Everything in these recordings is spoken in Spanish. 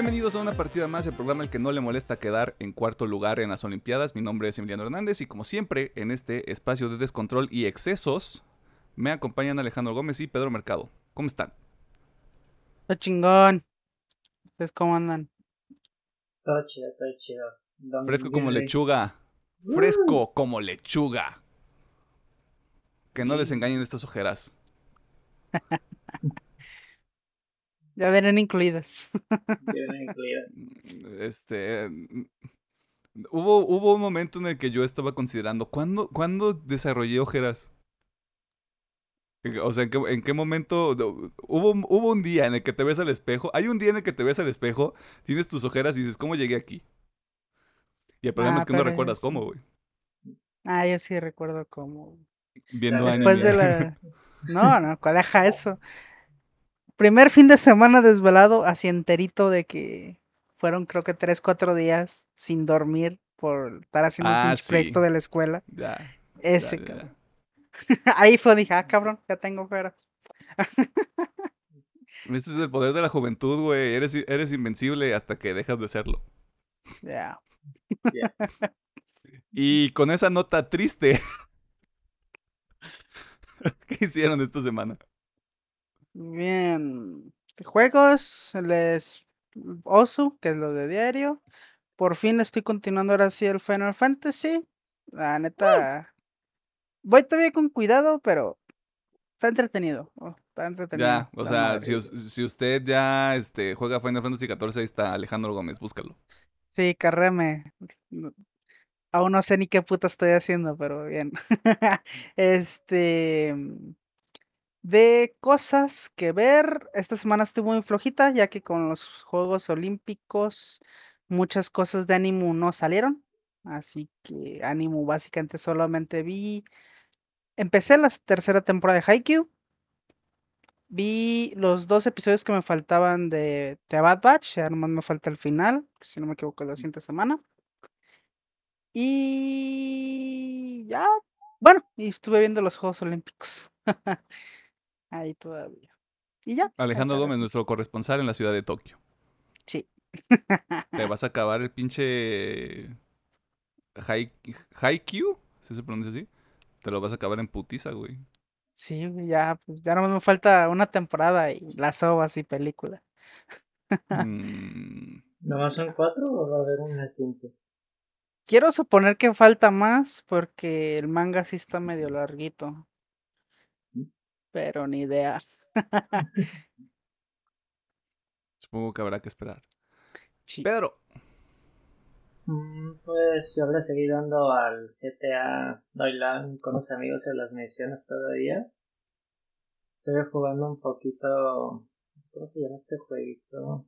Bienvenidos a una partida más, el programa el que no le molesta quedar en cuarto lugar en las Olimpiadas. Mi nombre es Emiliano Hernández y como siempre en este espacio de descontrol y excesos me acompañan Alejandro Gómez y Pedro Mercado. ¿Cómo están? Está chingón. ¿Ustedes cómo andan? Todo chido, todo chido. Don Fresco como lechuga. Fresco como lechuga. Que no les engañen estas ojeras. Ya verán incluidas. Vienen incluidas. Este. mm, Hubo, hubo un momento en el que yo estaba considerando, ¿cuándo, ¿cuándo desarrollé ojeras? O sea, ¿en qué, en qué momento? Hubo, un- hubo un día en el que te ves al espejo. Hay un día en el que te ves al espejo, tienes tus ojeras y dices, ¿cómo llegué aquí? Y el problema Ah, es que no recuerdas sí. cómo, güey. Ah, yo sí recuerdo cómo. Viendo Después Después de la. No, no, deja eso. Primer fin de semana desvelado, así enterito de que fueron creo que tres, cuatro días sin dormir por estar haciendo Ah, un pinche sí. proyecto de la escuela. Ya, Ese, ya, ya. cabrón. Ahí fue, dije, ah, cabrón, ya tengo fuera. Ese es el poder de la juventud, güey. Eres, eres invencible hasta que dejas de serlo. Ya. Y con esa nota triste, ¿qué hicieron esta semana? Bien. Juegos, les Osu, que es lo de diario. Por fin estoy continuando ahora sí el Final Fantasy. La neta. Voy todavía con cuidado, pero está entretenido. oh, está entretenido. Ya, o sea, si, us- si usted ya este, juega Final Fantasy XIV, ahí está Alejandro Gómez, búscalo. Sí, carréme. No- Aún no sé ni qué puta estoy haciendo, pero bien. Este. De cosas que ver, esta semana estuvo muy flojita, ya que con los Juegos Olímpicos muchas cosas de Animu no salieron. Así que Animu básicamente solamente vi. Empecé la tercera temporada de Haikyuu. Vi los dos episodios que me faltaban de The Bad Batch, ya nomás me falta el final, si no me equivoco, la siguiente semana. Y ya, bueno, y estuve viendo los Juegos Olímpicos. Ahí todavía. Y ya. Alejandro Gómez, nuestro corresponsal en la ciudad de Tokio. Sí. Te vas a acabar el pinche Hai- Haikyuu, ¿sí se pronuncia así? Te lo vas a acabar en putiza, güey. Sí, güey, ya, pues ya no me falta una temporada y las ovas y película. Mm, ¿Nomás son cuatro o va a haber una quinta? Quiero suponer que falta más porque el manga sí está medio larguito. Pero ni idea. supongo que habrá que esperar. Sí. Pedro, Mm, Pues yo le seguí dando al GTA Doylan con los amigos en las misiones todavía. Estoy jugando un poquito. ¿Cómo se llama este jueguito?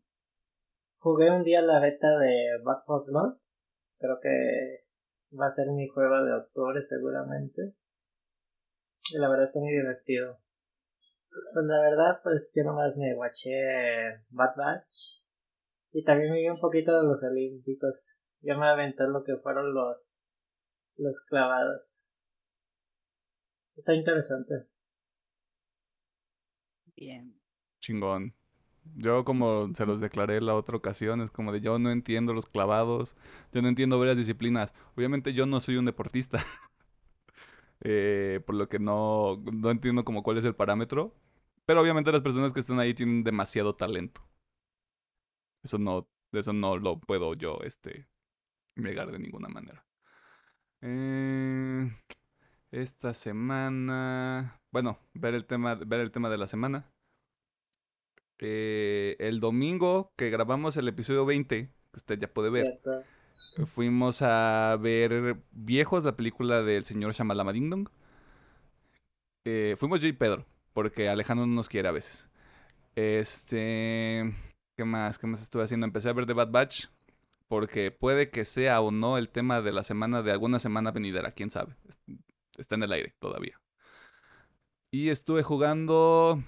Jugué un día la beta de Back 4 Blood. Creo que va a ser mi juego de octubre seguramente. Y la verdad está muy divertido. Pues la verdad, pues yo nomás me watché Bad Batch. Y también me vi un poquito de los olímpicos. Yo me aventé lo que fueron los los clavados. Está interesante. Bien. chingón. Yo como se los declaré la otra ocasión, es como de yo no entiendo los clavados, yo no entiendo varias disciplinas. Obviamente yo no soy un deportista, eh, por lo que no, no entiendo como cuál es el parámetro. Pero obviamente las personas que están ahí tienen demasiado talento. Eso no, eso no lo puedo yo, este, negar de ninguna manera. Eh, esta semana, bueno, ver el tema, ver el tema de la semana. Eh, el domingo que grabamos el episodio 20, que usted ya puede ver. Fuimos a ver Viejos, la película del señor Shamalama Ding Dong. Eh, fuimos yo y Pedro, porque Alejandro no nos quiere a veces. Este, ¿qué más? ¿Qué más estuve haciendo? Empecé a ver The Bad Batch, porque puede que sea o no el tema de la semana, de alguna semana venidera, quién sabe. Está en el aire todavía. Y estuve jugando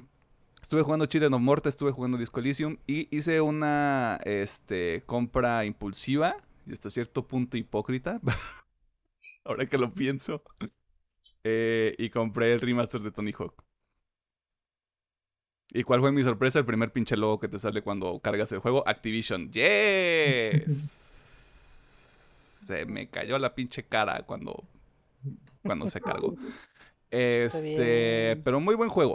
Estuve jugando Children of Morta, estuve jugando Disco Elysium y hice una este, compra impulsiva y hasta cierto punto hipócrita. Ahora que lo pienso. Eh, y compré el remaster de Tony Hawk. ¿Y cuál fue mi sorpresa? El primer pinche logo que te sale cuando cargas el juego. Activision. ¡Yes! se me cayó la pinche cara cuando, cuando se cargó. Este, pero muy buen juego.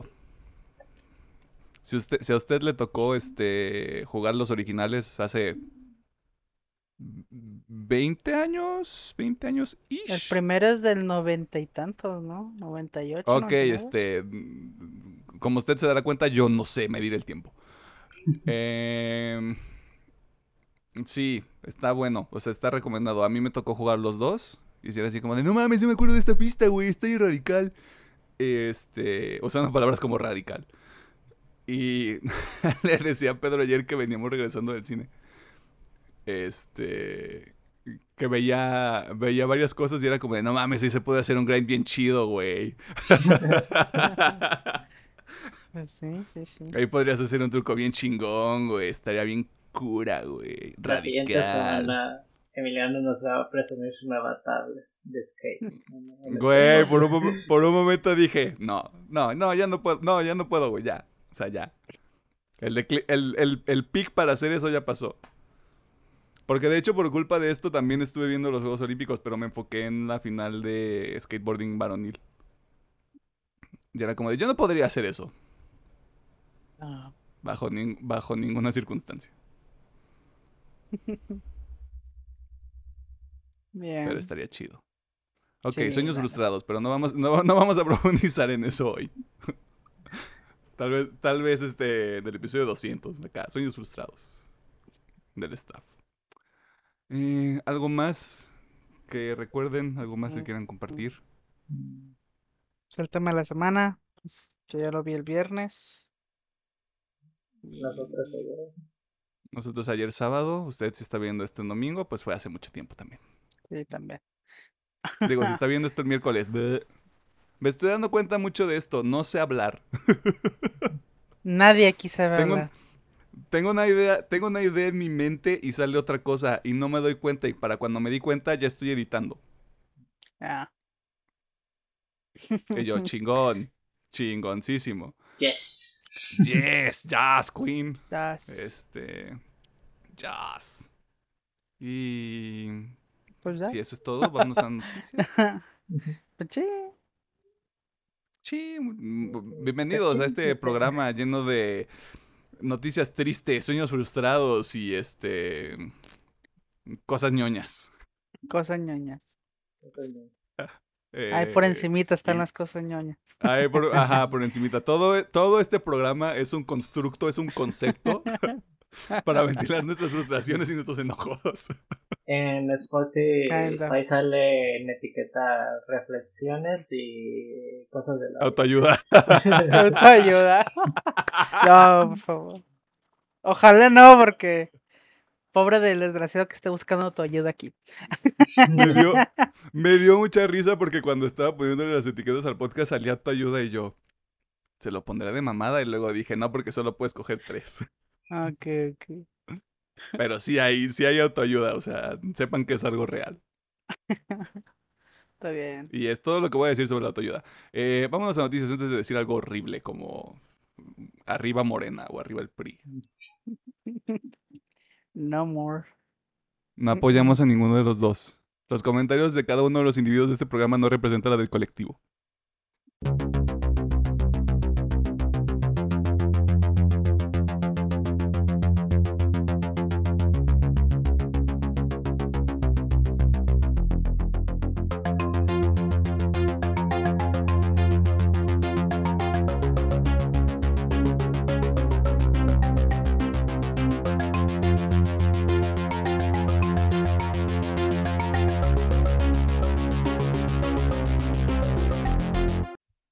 Si, usted, si a usted le tocó este, jugar los originales hace 20 años, 20 años El ish. primero es del noventa y tantos, ¿no? 98. Ok, 99. este, como usted se dará cuenta, yo no sé medir el tiempo. Em, sí, está bueno, o sea, está recomendado. A mí me tocó jugar los dos y si era así como de, no mames, yo me acuerdo de esta pista, güey, estoy radical. Este, usando palabras como radical. Y le decía a Pedro ayer que veníamos regresando del cine. Este, que veía, veía varias cosas y era como de, no mames, ahí se puede hacer un grind bien chido, güey. Pues sí, sí, sí. Ahí podrías hacer un truco bien chingón, güey. Estaría bien cura, güey. La siguiente Radical. semana, Emiliano nos va a presumir su nueva tablet de skate. Güey, por un, por un momento dije, no, no, no, ya no puedo, no, ya no puedo, güey, ya. O sea, ya. El, decli- el, el, el pick para hacer eso ya pasó. Porque de hecho, por culpa de esto, también estuve viendo los Juegos Olímpicos, pero me enfoqué en la final de skateboarding varonil. Y era como de, yo no podría hacer eso, Ah, bajo, nin- bajo ninguna circunstancia. bien. Pero estaría chido. Ok, Sí, sueños frustrados, pero no vamos, no, no vamos a profundizar en eso hoy. tal vez, tal vez este, del episodio 200, de acá, sueños frustrados del staff. Eh, ¿Algo más que recuerden? ¿Algo más que Mm. quieran compartir? Es el tema de la semana. Yo ya lo vi el viernes. Nosotros ayer. Nosotros ayer sábado, usted si está viendo esto en domingo, pues fue hace mucho tiempo también. Sí, también. Digo, si está viendo esto el miércoles, bleh. me estoy dando cuenta mucho de esto, no sé hablar. Nadie aquí sabe Tengo hablar. Tengo una idea, tengo una idea en mi mente y sale otra cosa y no me doy cuenta y para cuando me di cuenta ya estoy editando. Ah, Y yo, chingón, chingoncísimo. Yes. Yes, jazz, queen. es- Este, jazz. Y Pues ya. si eso es todo, vamos a noticias. Pues sí. Sí, bienvenidos a este programa lleno de noticias tristes, sueños frustrados y este cosas ñoñas. Cosas ñoñas. Eso no. Ahí por Eh, encimita están las cosas ñoñas. Ahí por, ajá, por encimita. Todo, todo este programa es un constructo, es un concepto para ventilar nuestras frustraciones y nuestros enojos. En Spotify ahí sale en etiqueta reflexiones y cosas de la Autoayuda. Autoayuda. No, por favor. Ojalá no, porque pobre del desgraciado que esté buscando autoayuda aquí. Me dio, me dio mucha risa porque cuando estaba poniéndole las etiquetas al podcast salía autoayuda y yo se lo pondré de mamada y luego dije, no, porque solo puedes coger tres. Ok, ok. Pero sí hay, sí hay autoayuda, o sea, sepan que es algo real. Está bien. Y es todo lo que voy a decir sobre la autoayuda. Eh, vámonos a noticias antes de decir algo horrible como arriba Morena o arriba el PRI. No more. No apoyamos a ninguno de los dos. Los comentarios de cada uno de los individuos de este programa no representan la del colectivo.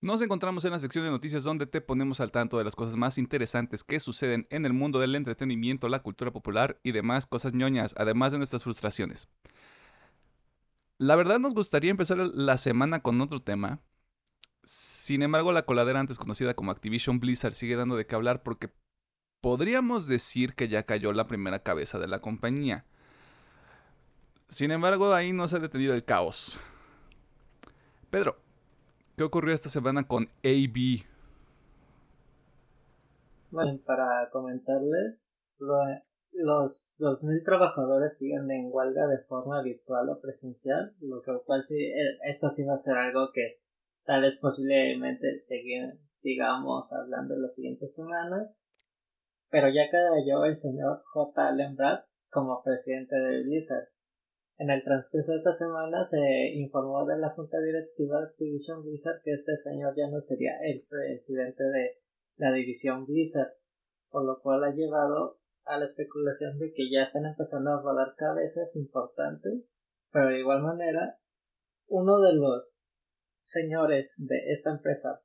Nos encontramos en la sección de noticias donde te ponemos al tanto de las cosas más interesantes que suceden en el mundo del entretenimiento, la cultura popular y demás cosas ñoñas, además de nuestras frustraciones. La verdad nos gustaría empezar la semana con otro tema. Sin embargo, la coladera antes conocida como Activision Blizzard sigue dando de qué hablar porque podríamos decir que ya cayó la primera cabeza de la compañía. Sin embargo, ahí no se ha detenido el caos. Pedro, ¿qué ocurrió esta semana con AB? Bueno, para comentarles, los 2.000 trabajadores siguen en huelga de forma virtual o presencial, lo cual sí, eh, esto sí va a ser algo que tal vez posiblemente sigamos hablando en las siguientes semanas. Pero ya cayó el señor J. Allen Brad como presidente de Blizzard. En el transcurso de esta semana se informó de la junta directiva de Activision Blizzard que este señor ya no sería el presidente de la división Blizzard, por lo cual ha llevado a la especulación de que ya están empezando a rodar cabezas importantes, pero de igual manera, uno de los señores de esta empresa,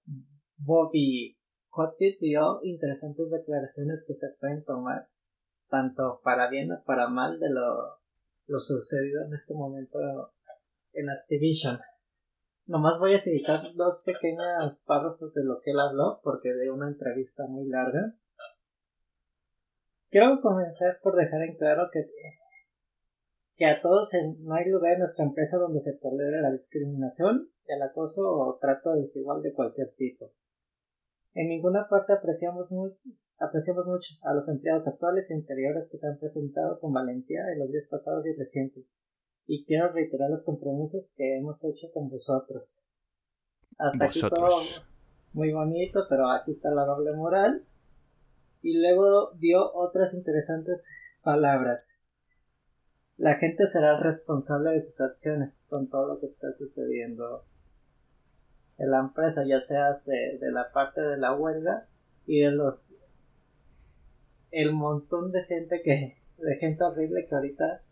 Bobby Kotick, dio interesantes declaraciones que se pueden tomar tanto para bien o para mal de lo, lo sucedido en este momento en Activision. Nomás voy a citar dos pequeños párrafos de lo que él habló, porque de una entrevista muy larga. Quiero comenzar por dejar en claro que, que a todos no hay lugar en nuestra empresa donde se tolere la discriminación, el acoso o trato desigual de cualquier tipo. En ninguna parte apreciamos, muy, apreciamos mucho a los empleados actuales e interiores que se han presentado con valentía en los días pasados y recientes y quiero reiterar los compromisos que hemos hecho con vosotros. Hasta aquí todo muy bonito, pero aquí está la doble moral. Y luego dio otras interesantes palabras. La gente será responsable de sus acciones con todo lo que está sucediendo en la empresa, ya sea de la parte de la huelga y de los el montón de gente que de gente horrible que ahorita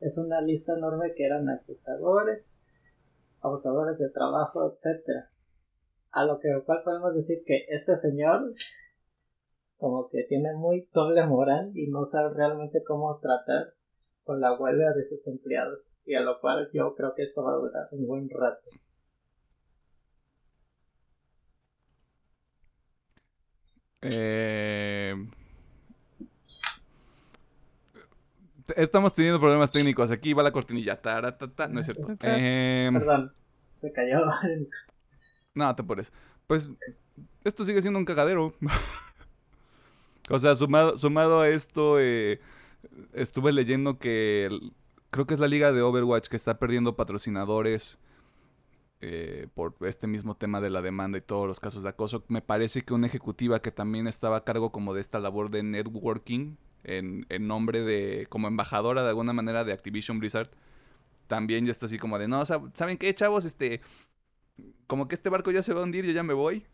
es una lista enorme que eran acusadores, abusadores de trabajo, etc. A lo que cual podemos decir que este señor como que tiene muy doble moral y no sabe realmente cómo tratar con la huelga de sus empleados y a lo cual yo creo que esto va a durar un buen rato. Eh, Estamos teniendo problemas técnicos. Aquí va la cortinilla. No es cierto. Em, Perdón, se cayó. no, te pones. Pues esto sigue siendo un cagadero. o sea, sumado, sumado a esto, eh, estuve leyendo que creo que es la liga de Overwatch que está perdiendo patrocinadores. Eh, por este mismo tema de la demanda y todos los casos de acoso. Me parece que una ejecutiva que también estaba a cargo como de esta labor de networking en, nombre de, como embajadora de alguna manera de Activision Blizzard, también ya está así como de, no, ¿saben qué, chavos? Este, como que este barco ya se va a hundir, yo ya me voy.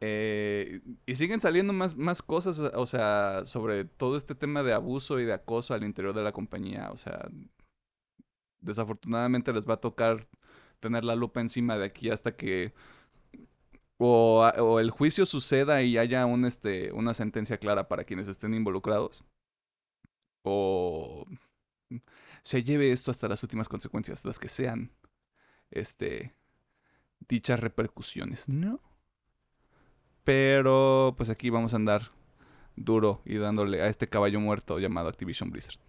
Eh, y siguen saliendo más, más cosas, o sea, sobre todo este tema de abuso y de acoso al interior de la compañía. O sea, desafortunadamente les va a tocar tener la lupa encima de aquí hasta que o, el juicio suceda y haya este, una sentencia clara para quienes estén involucrados, o se lleve esto hasta las últimas consecuencias, las que sean este, dichas repercusiones, ¿no? Pero pues aquí vamos a andar duro y dándole a este caballo muerto llamado Activision Blizzard.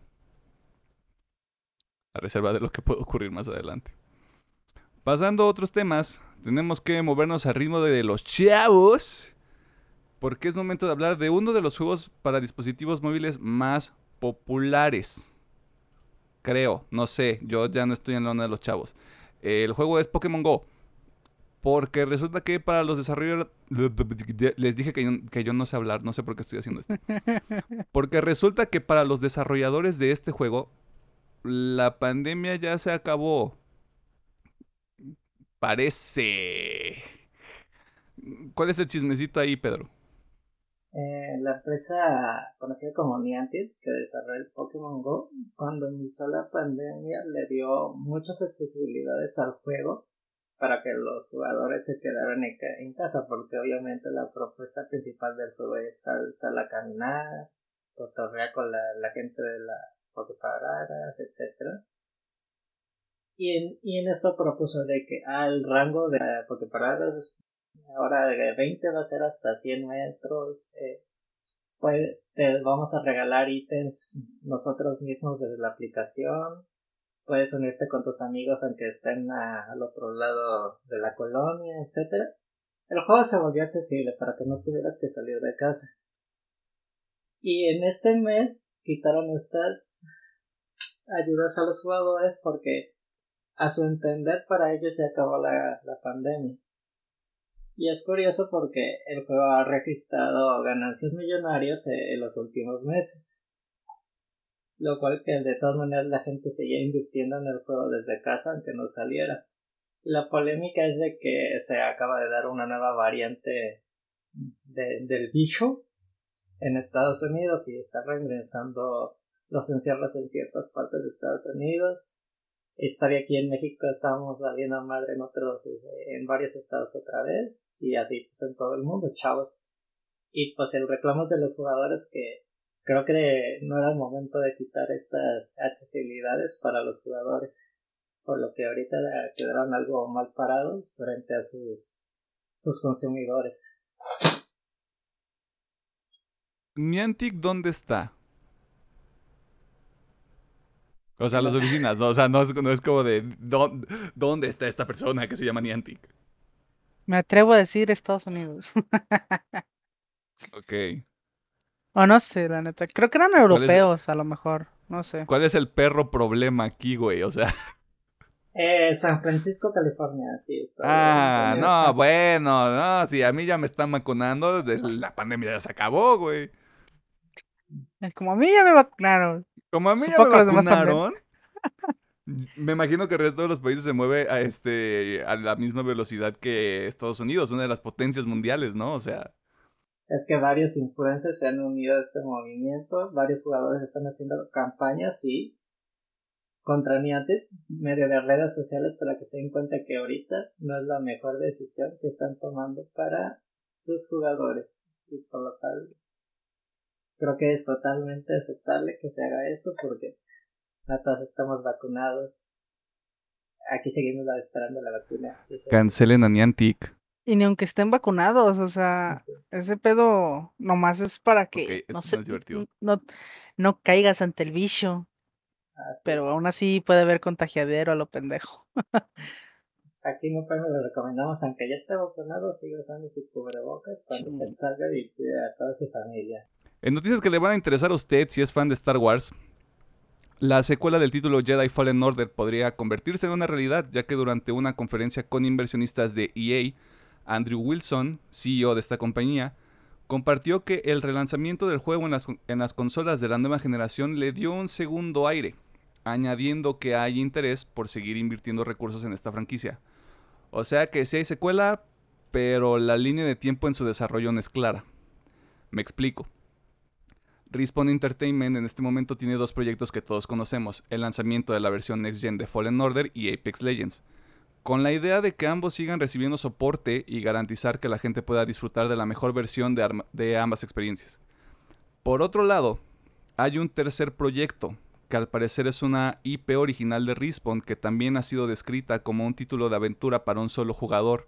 A reserva de lo que puede ocurrir más adelante. Pasando a otros temas, tenemos que movernos al ritmo de los chavos. Porque es momento de hablar de uno de los juegos para dispositivos móviles más populares. Creo, no sé, yo ya no estoy en la onda de los chavos. El juego es Pokémon Go. Porque resulta que para los desarrolladores... Les dije que yo, que yo, no sé hablar, no sé por qué estoy haciendo esto. Porque resulta que para los desarrolladores de este juego, la pandemia ya se acabó parece. ¿Cuál es el chismecito ahí, Pedro? Eh, la empresa conocida como Niantic, que desarrolla el Pokémon Go, cuando inició la pandemia le dio muchas accesibilidades al juego para que los jugadores se quedaran en, casa, porque obviamente la propuesta principal del juego es salir a caminar, cotorrear con la, la gente de las Poképaradas, etcétera y en, y en eso propuso de que al rango de porque para ahora de 20 va a ser hasta 100 metros eh, pues te vamos a regalar ítems nosotros mismos desde la aplicación. Puedes unirte con tus amigos aunque estén al otro lado de la colonia etcétera. El juego se volvió accesible para que no tuvieras que salir de casa. Y en este mes quitaron estas ayudas a los jugadores porque a su entender para ellos ya acabó la, la pandemia. Y es curioso porque el juego ha registrado ganancias millonarias en los últimos meses. Lo cual que de todas maneras la gente seguía invirtiendo en el juego desde casa aunque no saliera. La polémica es de que se acaba de dar una nueva variante del bicho en Estados Unidos y está reingresando los encierros en ciertas partes de Estados Unidos. Estaría aquí en México, estábamos valiendo madre en otros, este, en varios estados otra vez, y así pues en todo el mundo, chavos. Y pues el reclamo de los jugadores que creo que no era el momento de quitar estas accesibilidades para los jugadores, por lo que ahorita quedaron algo mal parados frente a sus, sus consumidores. Niantic, ¿dónde está? O sea, las oficinas, ¿no? o sea, no es, no es como de ¿dónde, está esta persona que se llama Niantic? Me atrevo a decir Estados Unidos. ok. O no sé, la neta. Creo que eran europeos, a lo mejor. No sé. ¿Cuál es el perro problema aquí, güey? O sea. Eh, San Francisco, California, sí. Está ah, no, bueno, no, sí, a mí ya me están vacunando, la pandemia ya se acabó, güey. Como a mí ya me vacunaron. Como a mí ya me vacunaron. Me imagino que el resto de los países se mueve a este a la misma velocidad que Estados Unidos, una de las potencias mundiales, ¿no? O sea. Es que varios influencers se han unido a este movimiento, varios jugadores están haciendo campañas, sí, contra Niantic, medio de redes sociales para que se den cuenta que ahorita no es la mejor decisión que están tomando para sus jugadores. Y por lo tal, creo que es totalmente aceptable que se haga esto porque pues, no todos estamos vacunados. Aquí seguimos esperando la vacuna. Cancelen a Niantic. Y ni aunque estén vacunados, o sea, ese pedo nomás es para que no, no, no, caigas ante el bicho. Pero aún así puede haber contagiadero a lo pendejo. Aquí no le recomendamos, aunque ya esté vacunado, siga usando su cubrebocas cuando se salga y cuide a toda su familia. En noticias que le van a interesar a usted si es fan de Star Wars, la secuela del título Jedi Fallen Order podría convertirse en una realidad, ya que durante una conferencia con inversionistas de EA, Andrew Wilson, CEO de esta compañía, compartió que el relanzamiento del juego en las, consolas de la nueva generación le dio un segundo aire, añadiendo que hay interés por seguir invirtiendo recursos en esta franquicia. O sea que sí hay secuela, pero la línea de tiempo en su desarrollo no es clara. Me explico. Respawn Entertainment en este momento tiene dos proyectos que todos conocemos, el lanzamiento de la versión Next Gen de Fallen Order y Apex Legends, con la idea de que ambos sigan recibiendo soporte y garantizar que la gente pueda disfrutar de la mejor versión de, de ambas experiencias. Por otro lado, hay un tercer proyecto, que al parecer es una IP original de Respawn que también ha sido descrita como un título de aventura para un solo jugador,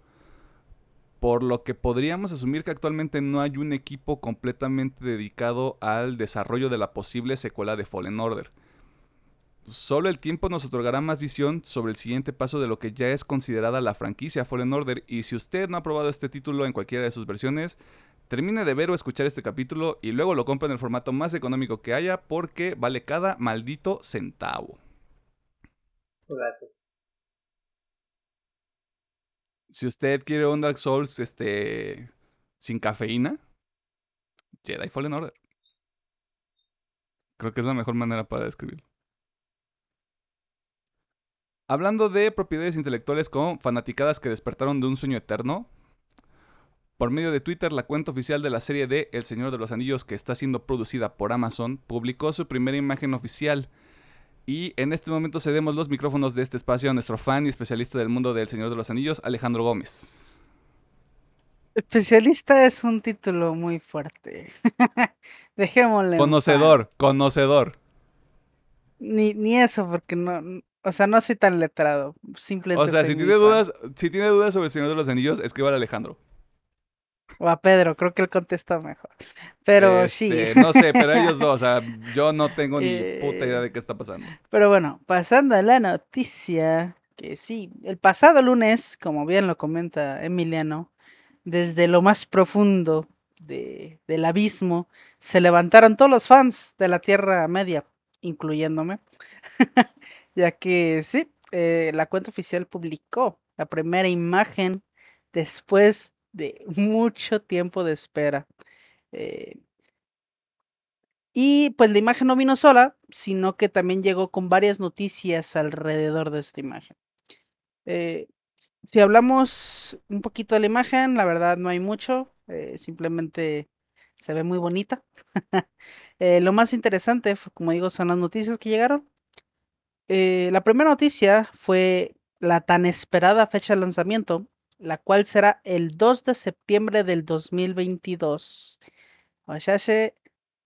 por lo que podríamos asumir que actualmente no hay un equipo completamente dedicado al desarrollo de la posible secuela de Fallen Order. Solo el tiempo nos otorgará más visión sobre el siguiente paso de lo que ya es considerada la franquicia Fallen Order y si usted no ha probado este título en cualquiera de sus versiones, termine de ver o escuchar este capítulo y luego lo compre en el formato más económico que haya porque vale cada maldito centavo. Gracias si usted quiere un Dark Souls este, sin cafeína, Jedi Fallen Order. Creo que es la mejor manera para describirlo. Hablando de propiedades intelectuales con fanaticadas que despertaron de un sueño eterno, por medio de Twitter, la cuenta oficial de la serie de El Señor de los Anillos, que está siendo producida por Amazon, publicó su primera imagen oficial y en este momento cedemos los micrófonos de este espacio a nuestro fan y especialista del mundo del Señor de los Anillos, Alejandro Gómez. Especialista es un título muy fuerte. Dejémosle. Conocedor, conocedor. Ni, ni eso, porque no, o sea, no soy tan letrado. Simplemente. O sea, si tiene dudas, si tiene dudas sobre el Señor de los Anillos, escriba a Alejandro. O a Pedro, creo que él contesta mejor. Pero sí. Este, no sé, pero ellos dos, o sea, yo no tengo ni puta idea de qué está pasando. Pero bueno, pasando a la noticia, que sí, el pasado lunes, como bien lo comenta Emiliano, desde lo más profundo de, del abismo, se levantaron todos los fans de la Tierra Media, incluyéndome, ya que sí, eh, la cuenta oficial publicó la primera imagen después de mucho tiempo de espera. Eh, y pues la imagen no vino sola, sino que también llegó con varias noticias alrededor de esta imagen. Eh, si hablamos un poquito de la imagen, la verdad no hay mucho, eh, simplemente se ve muy bonita. Lo más interesante, como digo, son las noticias que llegaron. la primera noticia fue la tan esperada fecha de lanzamiento, la cual será el 2 de septiembre del 2022. O sea, hace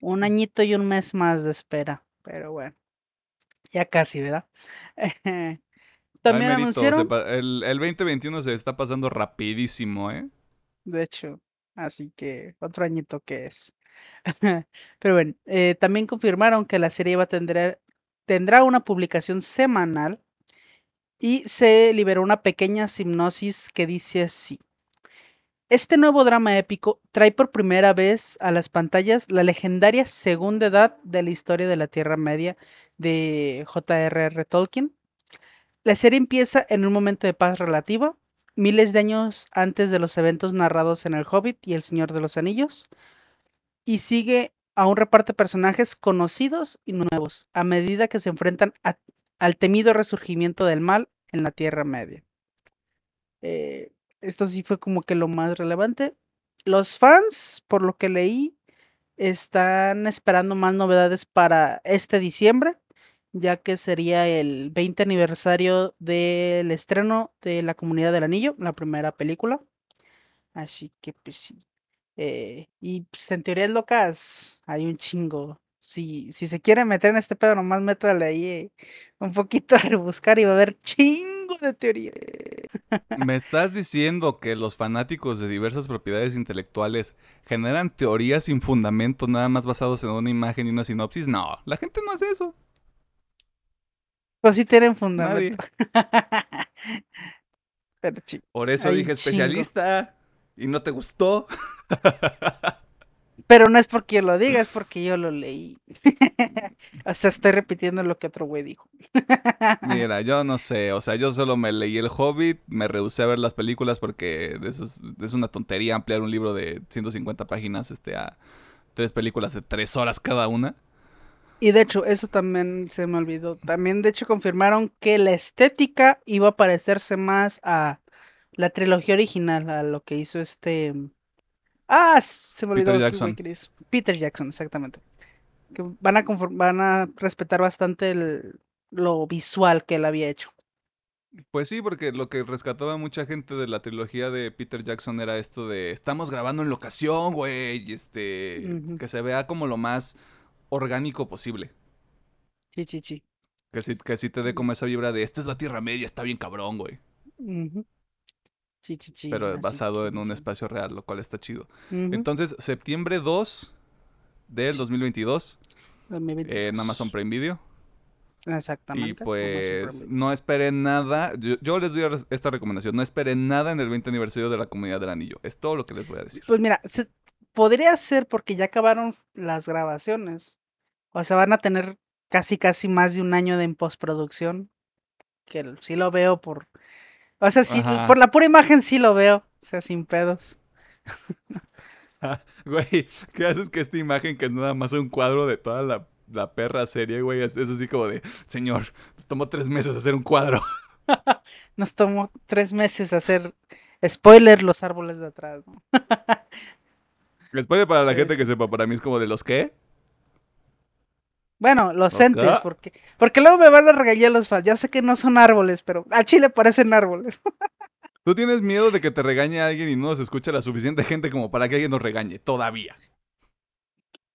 un añito y un mes más de espera, pero bueno, ya casi, ¿verdad? También anunciaron... el, el 2021 se está pasando rapidísimo, ¿eh? De hecho, así que otro añito que es. pero bueno, eh, también confirmaron que la serie va a tener, tendrá una publicación semanal y se liberó una pequeña hipnosis que dice así. Este nuevo drama épico trae por primera vez a las pantallas la legendaria segunda edad de la historia de la Tierra Media de J.R.R. Tolkien. La serie empieza en un momento de paz relativa, miles de años antes de los eventos narrados en El Hobbit y El Señor de los Anillos, y sigue a un reparto de personajes conocidos y nuevos a medida que se enfrentan al temido resurgimiento del mal en la Tierra Media. Eh, esto sí fue como que lo más relevante. Los fans, por lo que leí, están esperando más novedades para este diciembre, ya que sería el 20 aniversario del estreno de La Comunidad del Anillo, la primera película. Así que pues sí. Eh, y pues, en teorías locas hay un chingo. Si, si se quiere meter en este pedo, nomás métale ahí eh, un poquito a rebuscar y va a haber chingo de teorías. ¿Me estás diciendo que los fanáticos de diversas propiedades intelectuales generan teorías sin fundamento nada más basados en una imagen y una sinopsis? No, la gente no hace eso. Pues sí tienen fundamento. Pero Por eso dije especialista y no te gustó. Pero no es porque yo lo diga, es porque yo lo leí. o sea, estoy repitiendo lo que otro güey dijo. Mira, yo no sé, o sea, yo solo me leí El Hobbit, me rehusé a ver las películas porque eso es, una tontería ampliar un libro de 150 páginas este, a tres películas de tres horas cada una. Y de hecho, eso también se me olvidó. También, de hecho, confirmaron que la estética iba a parecerse más a la trilogía original, a lo que hizo este Ah, se me olvidó. Peter Jackson. Peter Jackson, exactamente. Que van a, van a respetar bastante lo visual que él había hecho. Pues sí, porque lo que rescataba mucha gente de la trilogía de Peter Jackson era esto de estamos grabando en locación, güey, este, que se vea como lo más orgánico posible. Sí, sí, sí. Que sí, que sí te dé como esa vibra de esta es la Tierra Media, está bien cabrón, güey. Pero basado en un espacio real, lo cual está chido. Entonces, septiembre 2 del 2022, en Amazon Prime Video. Exactamente. Y pues no esperen nada. Yo, les doy esta recomendación. No esperen nada en el 20 aniversario de la Comunidad del Anillo. Es todo lo que les voy a decir. Pues mira, podría ser porque ya acabaron las grabaciones. O sea, van a tener casi, casi más de un año de en postproducción. Que sí lo veo por o sea, sí, por la pura imagen sí lo veo. O sea, sin pedos. güey, ¿qué haces que esta imagen que es nada más un cuadro de toda la, perra serie, güey? Es, así como de, señor, nos tomó tres meses hacer un cuadro. nos tomó tres meses hacer, spoiler, los árboles de atrás. ¿no? spoiler para la gente que sepa, para mí es como de los qué? Bueno, los entes, porque, porque luego me van a regañar los fans. Ya sé que no son árboles, pero a Chile parecen árboles. ¿Tú tienes miedo de que te regañe alguien y no nos escuche la suficiente gente como para que alguien nos regañe? Todavía.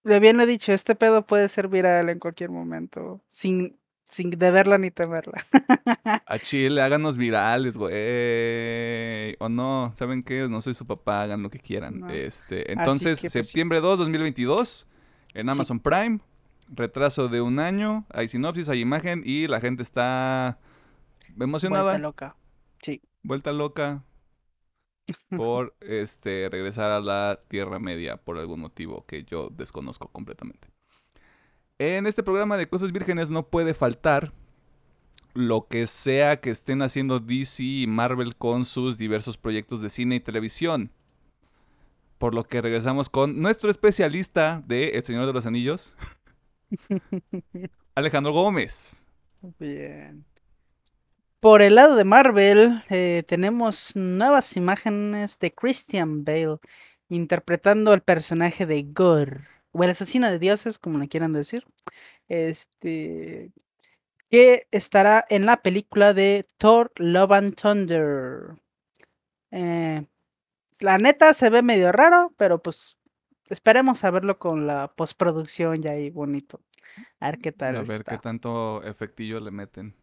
Le bien he dicho, este pedo puede ser viral en cualquier momento, sin, sin deberla ni temerla. A Chile, háganos virales, güey. O no, ¿saben qué? No soy su papá, hagan lo que quieran. Este, entonces, pues, septiembre 2, 2022, en Amazon Prime retraso de un año, hay sinopsis, hay imagen y la gente está emocionada. Vuelta loca. Sí. Vuelta loca. por este regresar a la Tierra Media por algún motivo que yo desconozco completamente. En este programa de Cosas Vírgenes no puede faltar lo que sea que estén haciendo DC y Marvel con sus diversos proyectos de cine y televisión. Por lo que regresamos con nuestro especialista de El Señor de los Anillos, Alejandro Gómez. Bien. Por el lado de Marvel, eh, tenemos nuevas imágenes de Christian Bale interpretando el personaje de Gore, o el asesino de dioses, como le quieran decir. Este. Que estará en la película de Thor Love and Thunder. Eh, la neta se ve medio raro, pero pues esperemos a verlo con la postproducción ya ahí bonito. A ver qué tal. A ver está. qué tanto efectillo le meten.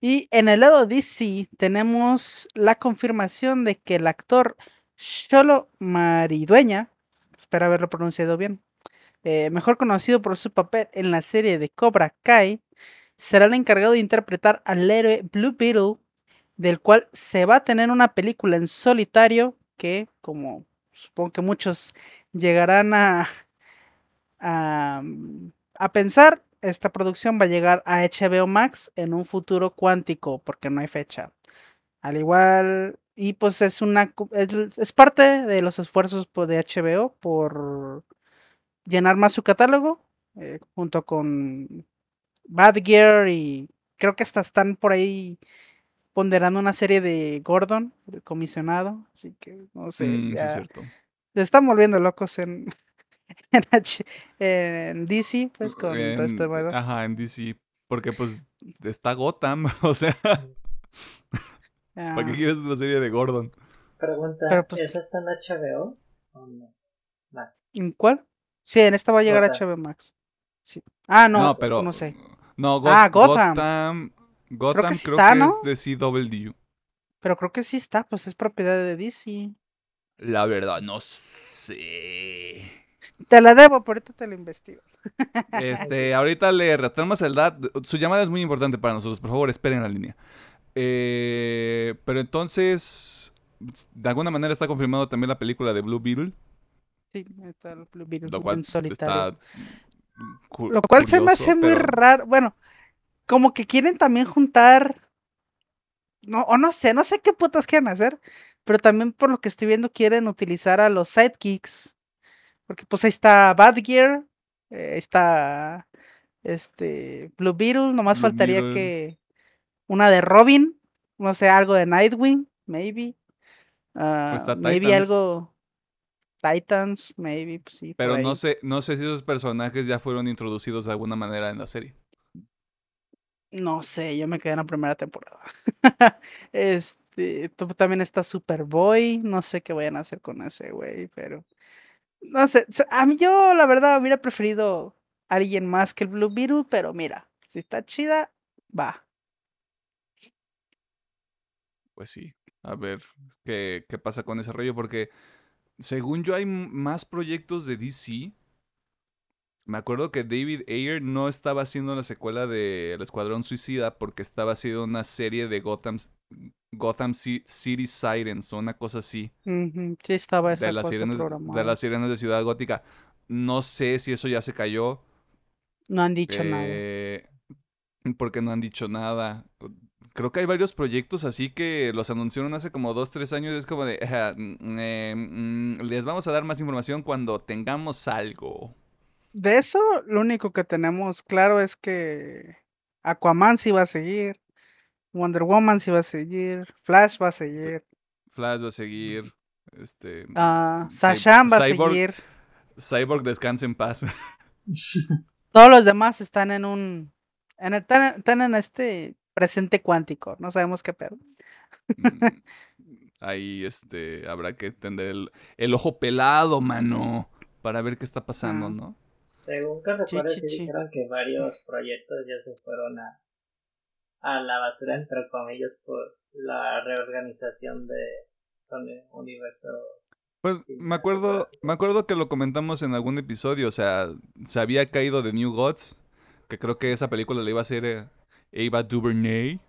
Y en el lado DC tenemos la confirmación de que el actor Xolo Maridueña, espero haberlo pronunciado bien, eh, mejor conocido por su papel en la serie de Cobra Kai, será el encargado de interpretar al héroe Blue Beetle, del cual se va a tener una película en solitario que, como supongo que muchos llegarán a, a, a pensar, esta producción va a llegar a HBO Max en un futuro cuántico, porque no hay fecha. Al igual, y pues es una es, es parte de los esfuerzos po- de HBO por llenar más su catálogo, eh, junto con Bad Gear y creo que hasta están por ahí ponderando una serie de Gordon, el comisionado, así que no sé, Mm, sí, es ya cierto. se están volviendo locos en, en, H- en DC, pues con todo este pedo. Ajá, en DC. Porque pues está Gotham. O sea, ¿para qué Ah, quieres una serie de Gordon? Pregunta, Pero, pues- ¿esa está en HBO o no? Max. ¿En cuál? Sí, en esta va a llegar Gotham. HBO Max. Sí. Ah, no, No, pero. no sé. No, Go- Ah, Gotham. Gotham. Gotham sí creo está, que ¿no? es de CW. Pero creo que sí está, pues es propiedad de DC. La verdad, no sé. Te la debo, pero ahorita te la investigo. Este, ahorita le retomamos el DAT. Su llamada es muy importante para nosotros. Por favor, esperen la línea. Eh, pero entonces, de alguna manera está confirmado también la película de Blue Beetle. Sí, está el Blue Beetle Lo cual en solitario. está. Lo cual se me hace muy raro. Bueno, como que quieren también juntar. No, o no sé, no sé qué putas quieren hacer. Pero también por lo que estoy viendo, quieren utilizar a los sidekicks. Porque pues ahí está Bad Gear. eh, ahí está este Blue Beetle. Nomás Blue faltaría Beetle. que una de Robin. No sé, algo de Nightwing, maybe. Ah, está maybe algo. Titans, maybe, pues sí. Pero no sé, no sé si esos personajes ya fueron introducidos de alguna manera en la serie. No sé, yo me quedé en la primera temporada. este, también está Superboy, no sé qué vayan a hacer con ese güey, pero no sé, a mí yo la verdad hubiera preferido a alguien más que el Blue Beetle, pero mira, si está chida, va. Pues sí, a ver qué, qué pasa con ese rollo, porque según yo hay más proyectos de DC. Me acuerdo que David Ayer no estaba haciendo la secuela de El Escuadrón Suicida porque estaba haciendo una serie de Gotham, Gotham Ci- City Sirens o una cosa así, sí estaba esa de las, cosa sirenas, de las sirenas de Ciudad Gótica. No sé si eso ya se cayó. No han dicho nada. Eh, porque no han dicho nada. Creo que hay varios proyectos así que los anunciaron hace como dos, tres años. Es como de, "Ajá, mm, eh, mm, les vamos a dar más información cuando tengamos algo. De eso, lo único que tenemos claro es que Aquaman sí va a seguir, Wonder Woman sí va a seguir, Flash va a seguir. Flash va a seguir. Este, Ah, Cy- Shazam va a Cyborg- seguir. Cyborg descansa en paz. Todos los demás están en un. En el- están, están en este presente cuántico. No sabemos qué pedo. Mm, Ahí este, habrá que tener el, el ojo pelado, mano, para ver qué está pasando, Ah. ¿no? Según que recuerdo, sí dijeron que varios proyectos ya se fueron a, a la basura, entre comillas, por la reorganización de Sony Universo. Pues me acuerdo, me acuerdo que lo comentamos en algún episodio, o sea, se había caído de New Gods, que creo que esa película la iba a hacer eh, Ava DuVernay,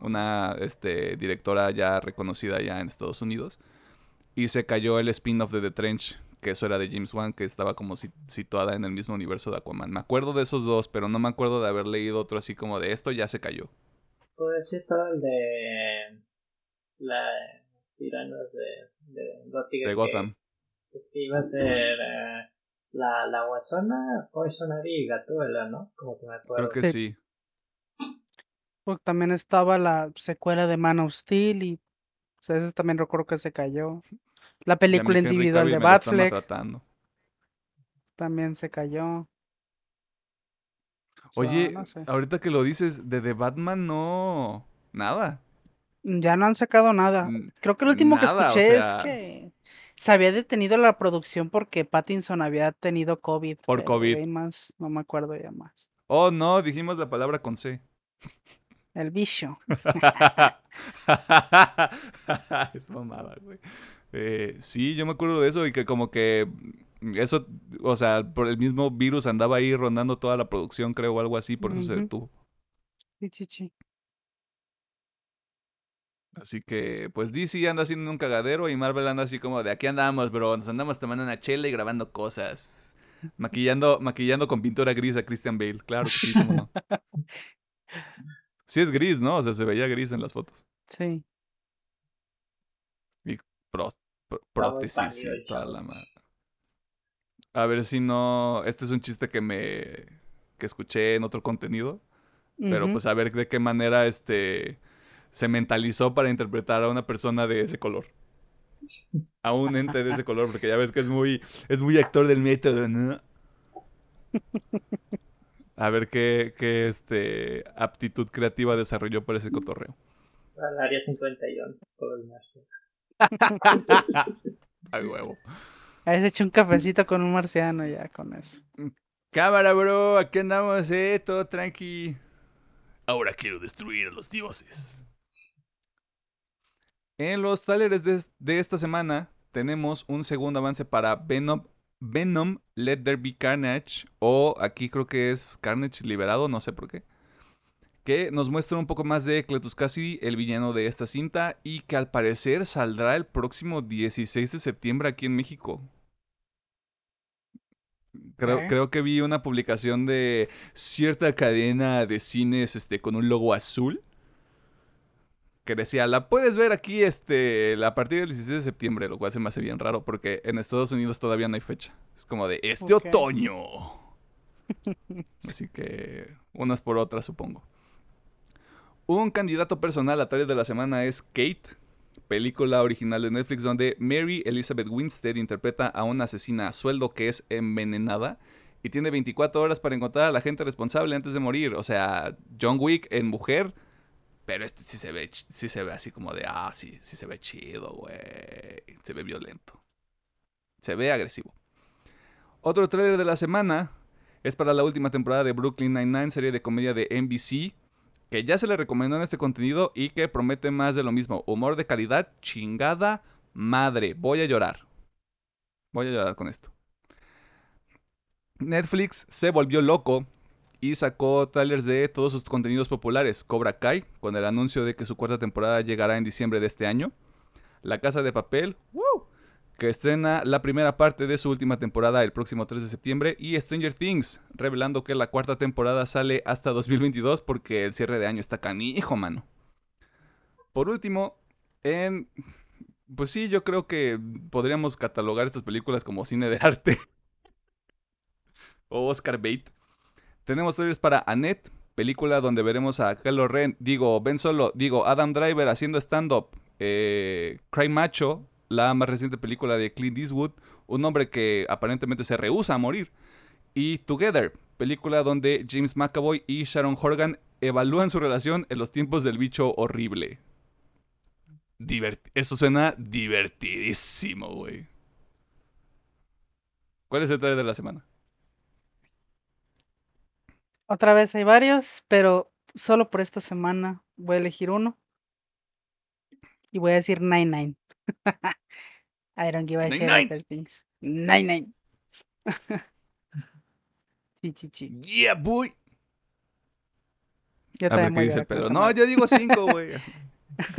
una este, directora ya reconocida ya en Estados Unidos. Y se cayó el spin-off de The Trench, que eso era de James Wan, que estaba como situada en el mismo universo de Aquaman. Me acuerdo de esos dos, pero no me acuerdo de haber leído otro así como de esto ya se cayó. Pues sí estaba el de las siranas de, de, de Gotham. Que, iba a ser eh, la, la guasona, Poison Ivy y Gatuela, ¿no? Como que me acuerdo. Creo que sí. Porque también estaba la secuela de Man of Steel y o sea, ese también recuerdo que se cayó. La película individual de Batfleck también se cayó. Oye, ahorita que lo dices, de The Batman no. Nada. Ya no han sacado nada. Creo que lo último que escuché es que se había detenido la producción porque Pattinson había tenido COVID. Por COVID. Más, no me acuerdo ya más. Oh, no, dijimos la palabra con C. El bicho. es mamada, güey. Eh, sí, yo me acuerdo de eso y que como que eso, o sea, por el mismo virus andaba ahí rondando toda la producción, creo, o algo así, por eso se detuvo. Sí, sí, sí. Así que, pues DC anda haciendo un cagadero y Marvel anda así como de aquí andamos, bro, nos andamos tomando una chela y grabando cosas. Maquillando, maquillando con pintura gris a Christian Bale, claro que sí, cómo no. Sí es gris, ¿no? O sea, se veía gris en las fotos. Sí. Y prótesis y toda la madre. A ver si no. Este es un chiste que me. que escuché en otro contenido. Pero pues a ver de qué manera este. se mentalizó para interpretar a una persona de ese color. A un ente de ese color, porque ya ves que es muy. es muy actor del método, ¿no? A ver qué, qué este, aptitud creativa desarrolló para ese cotorreo. Al área 51, por el Ay, huevo. Has hecho un cafecito con un marciano ya con eso. Cámara, bro, aquí andamos, eh, todo tranqui. Ahora quiero destruir a los dioses. En los talleres de, de esta semana tenemos un segundo avance para Venom Venom Let There Be Carnage, o aquí creo que es Carnage Liberado, no sé por qué, que nos muestra un poco más de Cletus Cassidy, el villano de esta cinta, y que al parecer saldrá el próximo 16 de septiembre aquí en México. Creo, creo, que vi una publicación de cierta cadena de cines este, con un logo azul que decía, la puedes ver aquí este, a partir del 16 de septiembre, lo cual se me hace bien raro porque en Estados Unidos todavía no hay fecha. Es como de este otoño. Así que unas por otras, supongo. Un candidato personal a tarea de la semana es Kate, película original de Netflix donde Mary Elizabeth Winstead interpreta a una asesina a sueldo que es envenenada y tiene 24 horas para encontrar a la gente responsable antes de morir. O sea, John Wick en mujer pero este sí se ve, sí se ve así como de, ah, sí, sí se ve chido, güey. Se ve violento. Se ve agresivo. Otro trailer de la semana es para la última temporada de Brooklyn Nine-Nine, serie de comedia de NBC, que ya se le recomendó en este contenido y que promete más de lo mismo. Humor de calidad, chingada madre. Voy a llorar. Voy a llorar con esto. Netflix se volvió loco y sacó trailers de todos sus contenidos populares. Cobra Kai, con el anuncio de que su cuarta temporada llegará en diciembre de este año. La Casa de Papel, que estrena la primera parte de su última temporada el próximo 3 de septiembre. Y Stranger Things, revelando que la cuarta temporada sale hasta 2022 porque el cierre de año está canijo, mano. Por último, en... Pues sí, yo creo que podríamos catalogar estas películas como cine de arte. o Oscar Bate. Tenemos trailers para Annette, película donde veremos a Kylo Ren, digo, Ben Solo, digo, Adam Driver haciendo stand-up. Eh, Cry Macho, la más reciente película de Clint Eastwood, un hombre que aparentemente se rehúsa a morir. Y Together, película donde James McAvoy y Sharon Horgan evalúan su relación en los tiempos del bicho horrible. Eso suena divertidísimo, güey. ¿Cuál es el trailer de la semana? Otra vez hay varios, pero solo por esta semana voy a elegir uno. Y voy a decir Nine Nine. I don't give a shit other things. Nine Nine. sí, sí, sí. Yeah, boy. Yo A ver qué dice Pedro. No, yo digo cinco, güey.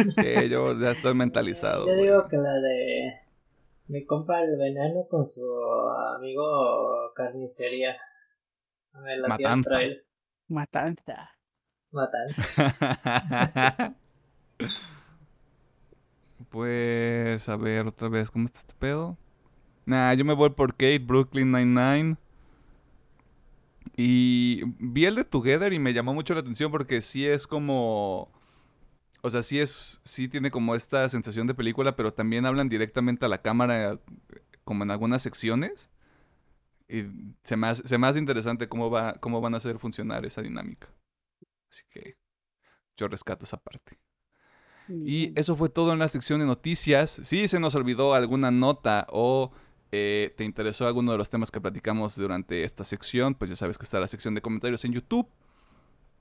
Sí, yo ya estoy mentalizado. Yo digo que la de mi compa el veneno con su amigo carnicería. Me la Matanza. trail. Matanza. Matanza. pues, a ver, otra vez, ¿cómo está este pedo? Nah, yo me voy por Kate, Brooklyn Nine-Nine. Y vi el de Together y me llamó mucho la atención porque sí es como... O sea, sí es... Sí tiene como esta sensación de película, pero también hablan directamente a la cámara como en algunas secciones. Y se me hace, se me hace interesante cómo, va, cómo van a hacer funcionar esa dinámica. Así que yo rescato esa parte. Y eso fue todo en la sección de noticias. Si se nos olvidó alguna nota o eh, te interesó alguno de los temas que platicamos durante esta sección, pues ya sabes que está la sección de comentarios en YouTube.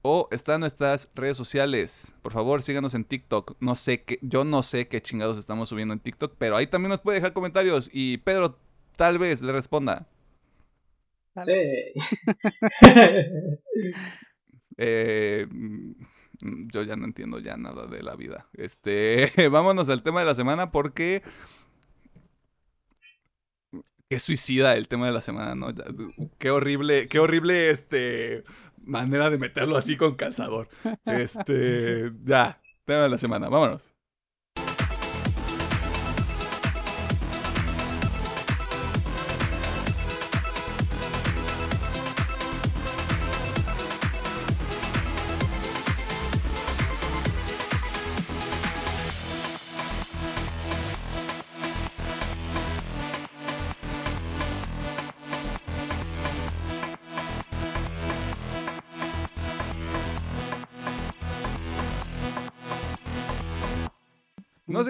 O está en nuestras redes sociales. Por favor, síganos en TikTok. No sé qué, yo no sé qué chingados estamos subiendo en TikTok, pero ahí también nos puede dejar comentarios. Y Pedro tal vez le responda. Sí. Eh, mm, yo ya no entiendo ya nada de la vida. Este, vámonos al tema de la semana porque qué suicida el tema de la semana, ¿no? Qué horrible, qué horrible este manera de meterlo así con calzador. Este, ya, tema de la semana, vámonos.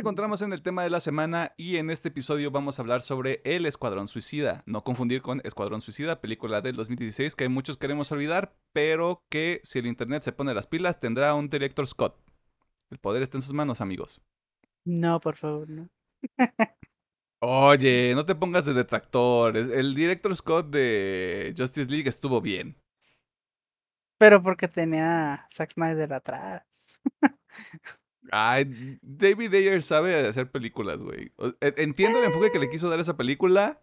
Encontramos en el tema de la semana y en este episodio vamos a hablar sobre El Escuadrón Suicida. No confundir con Escuadrón Suicida, película del 2016 que muchos queremos olvidar, pero que si el internet se pone las pilas tendrá un director Scott. El poder está en sus manos, amigos. No, por favor, no. Oye, no te pongas de detractor. El director Scott de Justice League estuvo bien. Pero porque tenía a Zack Snyder atrás. Ay, David Ayer sabe hacer películas, güey. E- Entiendo el enfoque que le quiso dar a esa película.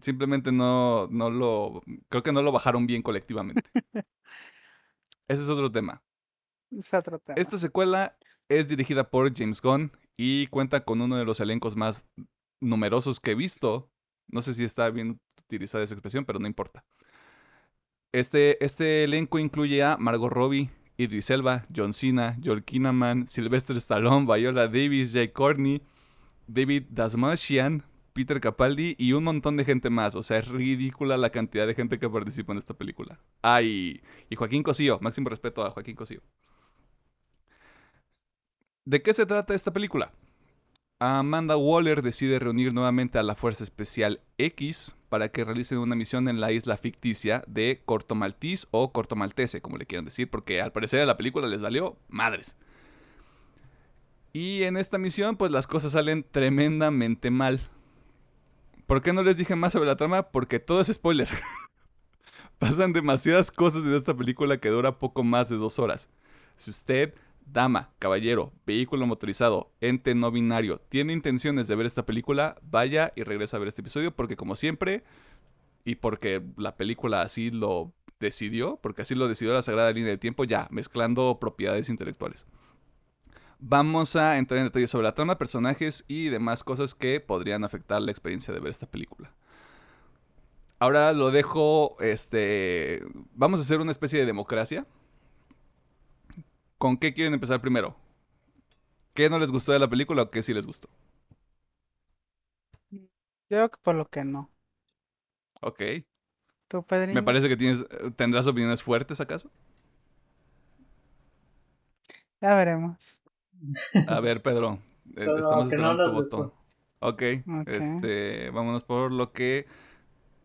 Simplemente no, no lo. Creo que no lo bajaron bien colectivamente. Ese es otro tema. Es otro tema. Esta secuela es dirigida por James Gunn y cuenta con uno de los elencos más numerosos que he visto. No sé si está bien utilizada esa expresión, pero no importa. Este, este elenco incluye a Margot Robbie, Idris Elba, John Cena, Joel Kinnaman, Sylvester Stallone, Viola Davis, Jay Courtney, David Dasmalchian, Peter Capaldi y un montón de gente más. O sea, es ridícula la cantidad de gente que participa en esta película. Ah, y, y Joaquín Cosío. Máximo respeto a Joaquín Cosío. ¿De qué se trata esta película? Amanda Waller decide reunir nuevamente a la Fuerza Especial X para que realicen una misión en la isla ficticia de Corto Maltese o Corto Maltese, como le quieran decir, porque al parecer a la película les valió madres. Y en esta misión, pues las cosas salen tremendamente mal. ¿Por qué no les dije más sobre la trama? Porque todo es spoiler. Pasan demasiadas cosas en esta película que dura poco más de dos horas. Si usted dama, caballero, vehículo motorizado, ente no binario, tiene intenciones de ver esta película, vaya y regresa a ver este episodio porque como siempre, y porque la película así lo decidió, porque así lo decidió la Sagrada Línea del Tiempo, ya, mezclando propiedades intelectuales. Vamos a entrar en detalles sobre la trama, personajes y demás cosas que podrían afectar la experiencia de ver esta película. Ahora lo dejo, este, vamos a hacer una especie de democracia. ¿Con qué quieren empezar primero? ¿Qué no les gustó de la película o qué sí les gustó? Yo creo que por lo que no. Ok. ¿Tú, Pedrín? Me parece que tienes, tendrás opiniones fuertes acaso. Ya veremos. A ver, Pedro, eh, estamos no esperando tu les gustó. voto. Ok, Ok. este, vámonos por lo que...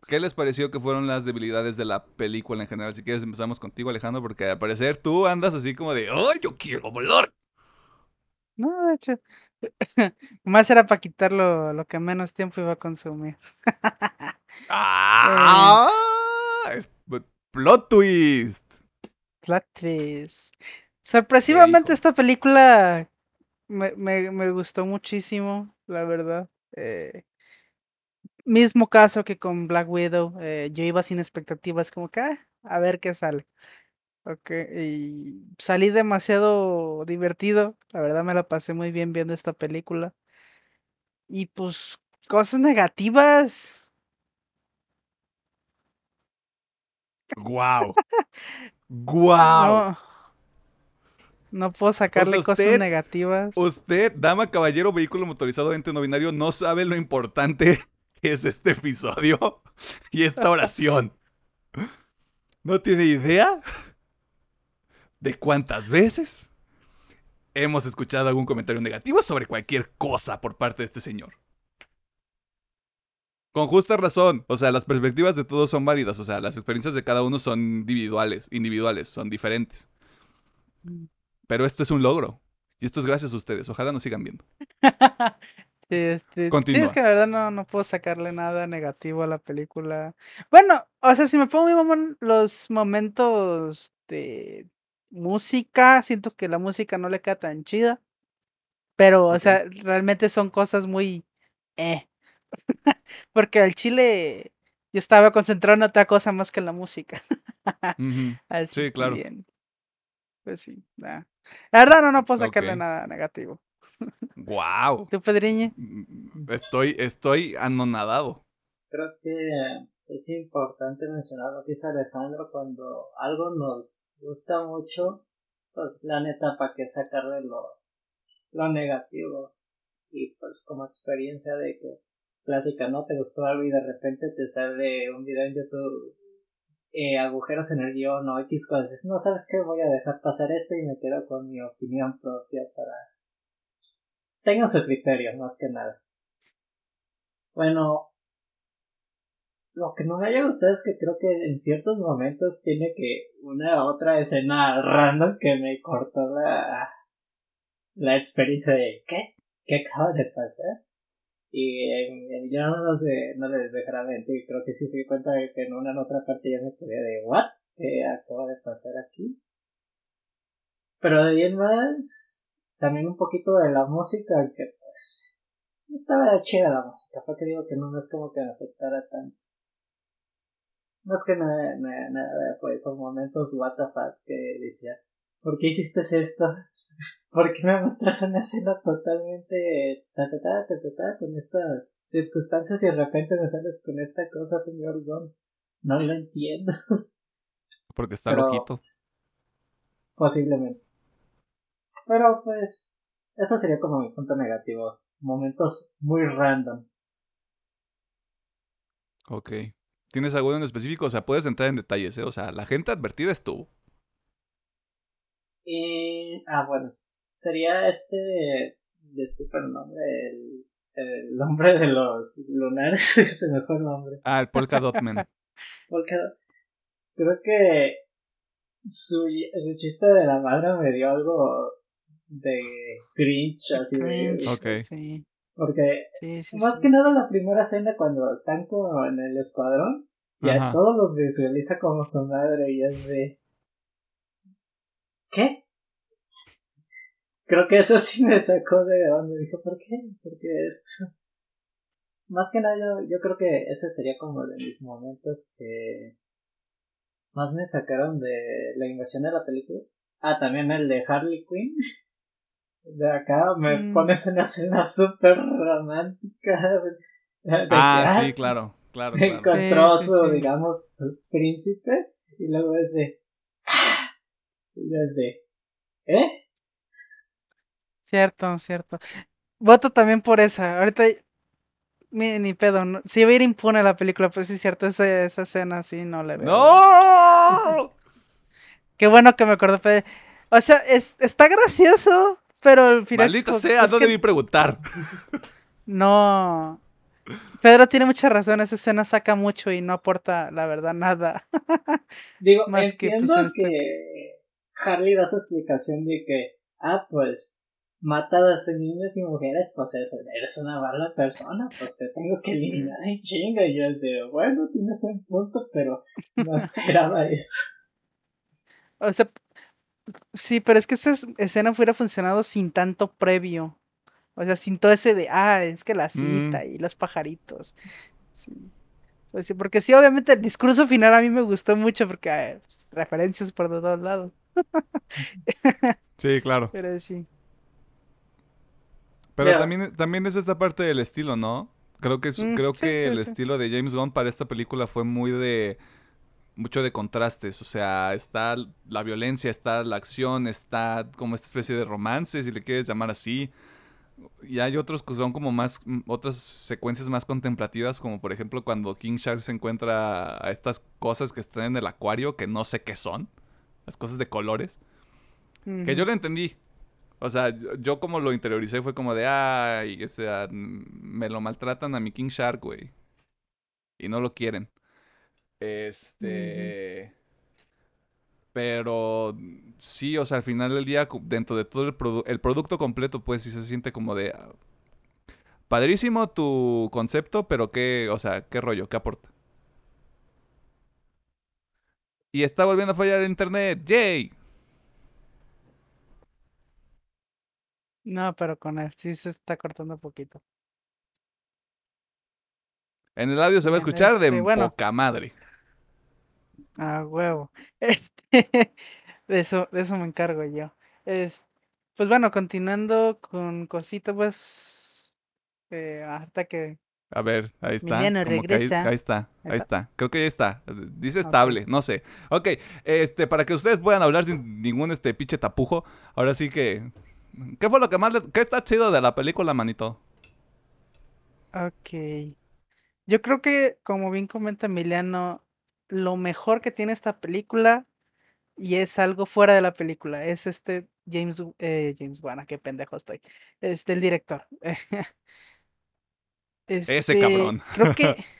¿Qué les pareció que fueron las debilidades de la película en general? Si quieres empezamos contigo, Alejandro, porque al parecer tú andas así como de, ¡ay, yo quiero volar! No, de hecho. Más era para quitar lo, lo que menos tiempo iba a consumir. ¡Ah! Es plot twist. plot twist. Sorpresivamente esta película me, me, me, gustó muchísimo, la verdad. Eh, mismo caso que con Black Widow, eh, yo iba sin expectativas, como que ah, a ver qué sale. Ok, y salí demasiado divertido, la verdad me la pasé muy bien viendo esta película. Y pues cosas negativas. Guau. Guau. No, no puedo sacarle cosas negativas. Usted, dama, caballero, vehículo motorizado, ente no binario, no sabe lo importante es este episodio y esta oración. No tiene idea de cuántas veces hemos escuchado algún comentario negativo sobre cualquier cosa por parte de este señor. Con justa razón, o sea, las perspectivas de todos son válidas, o sea, las experiencias de cada uno son individuales, individuales, son diferentes. Pero esto es un logro. Y esto es gracias a ustedes. Ojalá nos sigan viendo. Sí, este, sí, Continúa. es que la verdad no, no puedo sacarle nada negativo a la película. Bueno, o sea, si me pongo muy mamón, los momentos de música, siento que la música no le queda tan chida. Pero, o sea, realmente son cosas muy... Eh. Porque al chile yo estaba concentrado en otra cosa más que en la música. Así Sí, claro. Pues sí, nah. La verdad no, no puedo sacarle nada negativo. ¡Guau! ¿Tú, Pedriñe? Estoy, estoy anonadado. Creo que es importante mencionar lo que dice Alejandro cuando algo nos gusta mucho, pues la neta, ¿para qué sacarle lo, lo negativo? Y pues como experiencia de que clásica, ¿no? Te gustó algo y de repente te sale un video en YouTube, eh, agujeros en el guion o X cosas. Dices, No sabes qué, voy a dejar pasar esto y me quedo con mi opinión propia para... Tengan su criterio, más que nada. Bueno, lo que no me haya gustado es que creo que en ciertos momentos tiene que una otra escena random que me cortó la, la experiencia de ¿qué? ¿Qué acaba de pasar? Y eh, yo no, sé, no les dejará mentir, creo que sí se dio cuenta de que en una en otra parte ya me quedé de ¿what? ¿Qué acaba de pasar aquí? Pero de ahí en más, también un poquito de la música que pues estaba chida la música, porque digo que no, no es como que me afectara tanto. Más que nada, nada, nada, pues son momentos what the fuck que decía, ¿por qué hiciste esto? ¿Por qué me mostraste una escena totalmente ta ta ta ta ta, ta con estas circunstancias y de repente me sales con esta cosa, señor Gon? No lo entiendo. Porque está Pero- loquito. Posiblemente. Pero pues, eso sería como mi punto negativo. Momentos muy random. Ok. ¿Tienes alguno en específico? O sea, puedes entrar en detalles, ¿eh? O sea, la gente advertida estuvo. Y, ah, bueno, sería este, disculpa el nombre, el, el nombre de los lunares, se me fue el nombre. Ah, el Polka Dot Man. Porque creo que su, su chiste de la madre me dio algo de cringe, así de... Cringe, Ok. Sí, Porque sí, sí. Más sí. que nada la primera escena cuando están como en el escuadrón y Ajá. a todos los visualiza como su madre y es de... ¿Qué? Creo que eso sí me sacó de onda. Dije, ¿por qué? ¿Por qué esto? Más que nada yo, yo creo que ese sería como de mis momentos que más me sacaron de la inversión de la película. Ah, también el de Harley Quinn. De acá me Mm. pones una escena súper romántica. de Ah, sí, sí, claro. Claro, claro. encontró Sí, su, sí. digamos, su príncipe. Y luego es de. Y de. ¿Eh? Cierto, cierto. Voto también por esa. Ahorita ni, ni pedo. no- Si iba a ir impune la película, pues sí es cierto, esa, esa escena sí no le veo. ¡No! Qué bueno que me acordé. O sea, es, está gracioso, pero al final. Maldita sea, es no que debí preguntar. No. Pedro tiene mucha razón, esa escena saca mucho y no aporta, la verdad, nada. Digo, Más que, entiendo pues, que, Harley da su explicación de que, ah, pues, mata a los niños y mujeres, pues eso, eres una mala persona, pues te tengo que eliminar en chinga. Y yo de, bueno, tienes un punto, pero no esperaba eso. O sea, sí, pero es que esa es- escena hubiera funcionado sin tanto previo. O sea, sin todo ese de, ah, es que la cita y los pajaritos. Sí. Pues sí, porque sí, obviamente el discurso final a mí me gustó mucho porque ah, pues, referencias por todos lados. Sí, claro. Pero sí. Pero también, también es esta parte del estilo, ¿no? Creo que, es- Mm, creo sí, que el sí. estilo de James Gunn para esta película fue muy de... Mucho de contrastes, o sea, está la violencia, está la acción, está como esta especie de romance, si le quieres llamar así. Y hay otros que son como más, otras secuencias más contemplativas, como por ejemplo cuando King Shark se encuentra a estas cosas que están en el acuario, que no sé qué son, las cosas de colores. Que yo lo entendí. O sea, yo, yo como lo interioricé fue como de, ay, o sea, me lo maltratan a mi King Shark, güey. Y no lo quieren. Este... Pero sí, o sea, al final del día, dentro de todo el, produ- el producto completo, pues sí se siente como de... ah, Padrísimo tu concepto, pero qué, o sea, qué rollo, qué aporta. Y está volviendo a fallar el internet, ¡yay! No, pero con él sí se está cortando un poquito. En el audio se va a escuchar de este, bueno. poca madre. Ah, huevo. Este, de eso, de eso me encargo yo. Es, pues bueno, continuando con cositas, pues, eh, hasta que A ver, ahí está. Emiliano como que ahí, regresa. ahí está, ahí está. Creo que ahí está. Dice Ok. estable, no sé. Ok, este, para que ustedes puedan hablar sin ningún este pinche tapujo, ahora sí que. ¿Qué fue lo que más les... ¿Qué está chido de la película, manito? Ok. Yo creo que, como bien comenta Emiliano, lo mejor que tiene esta película, y es algo fuera de la película, es este James, eh, James Wan, qué pendejo estoy. Este, el director. Ese Este, cabrón. Creo que.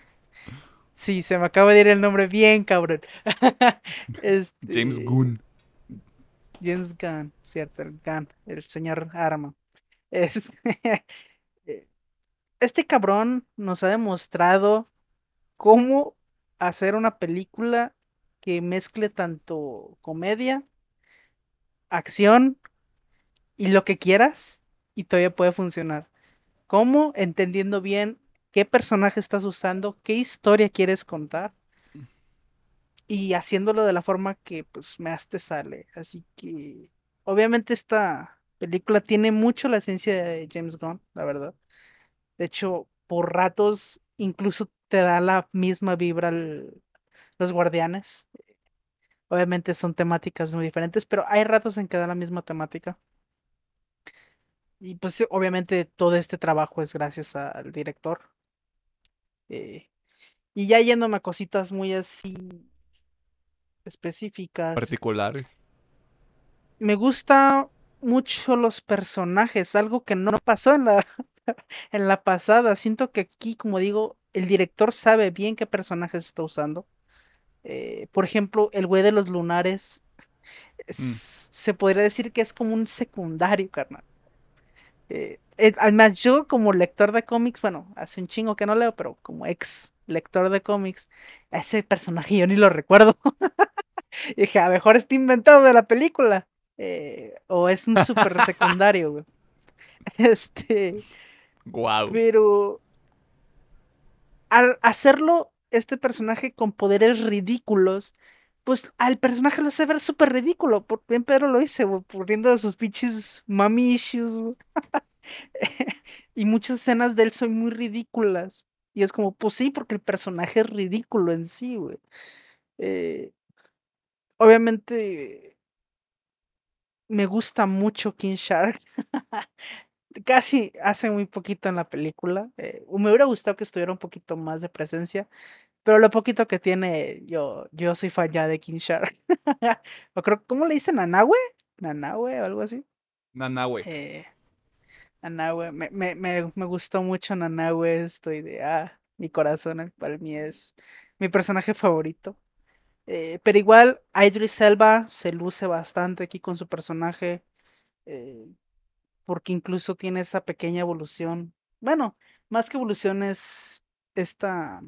Sí, se me acaba de ir el nombre bien, cabrón. James Este, Gunn. James Gunn, cierto, el Gunn, el señor Arma. Este, este cabrón nos ha demostrado cómo hacer una película que mezcle tanto comedia, acción y lo que quieras y todavía puede funcionar. ¿Cómo? Entendiendo bien qué personaje estás usando, qué historia quieres contar y haciéndolo de la forma que pues más te sale. Así que obviamente esta película tiene mucho la esencia de James Gunn, la verdad. De hecho, por ratos incluso te da la misma vibra el- los guardianes. Obviamente son temáticas muy diferentes, pero hay ratos en que da la misma temática. Y pues obviamente todo este trabajo es gracias al director. Eh, y ya yéndome a cositas muy así específicas. Particulares. Me gusta mucho los personajes, algo que no pasó en la, en la pasada. Siento que aquí, como digo, el director sabe bien qué personajes está usando. Eh, por ejemplo, el güey de los lunares. es- Se podría decir que es como un secundario, carnal. Eh, eh, además, yo como lector de cómics, bueno, hace un chingo que no leo, pero como ex lector de cómics, ese personaje yo ni lo recuerdo. Y dije, a lo mejor está inventado de la película. eh, o es un súper secundario, güey. Este, Wow. pero al hacerlo este personaje con poderes ridículos, pues al personaje lo hace ver súper ridículo. Por bien Pedro lo hice, poniendo sus pinches mommy issues. Y muchas escenas de él son muy ridículas. Y es como, pues sí, porque el personaje es ridículo en sí, güey. Eh, obviamente me gusta mucho King Shark. Casi hace muy poquito en la película. eh, me hubiera gustado que estuviera un poquito más de presencia. Pero lo poquito que tiene, yo, yo soy fan ya de King Shark. o creo, ¿cómo le dicen? ¿Nanahue? ¿Nanahue o algo así? Nanahue. Eh, Nanahue, me, me, me, me gustó mucho Nanahue, estoy de, ah, mi corazón para mí es mi personaje favorito. Eh, pero igual, Idris Elba se luce bastante aquí con su personaje, eh, porque incluso tiene esa pequeña evolución. Bueno, más que evolución es esta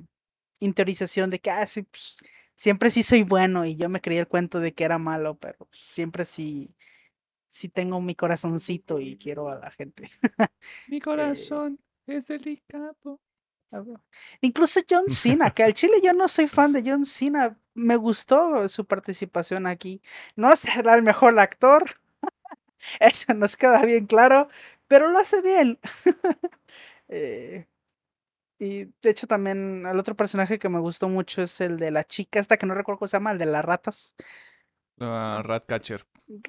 interiorización de que, ah, sí, pues, siempre sí soy bueno y yo me creía el cuento de que era malo, pero siempre sí, sí tengo mi corazoncito y quiero a la gente. Mi corazón es delicado. Incluso John Cena, que al chile yo no soy fan de John Cena. Me gustó su participación aquí. No será el mejor actor. Eso nos queda bien claro, pero lo hace bien. Eh, y de hecho también el otro personaje que me gustó mucho es el de la chica, esta que no recuerdo cómo se llama, el de las ratas. Uh, Ratcatcher.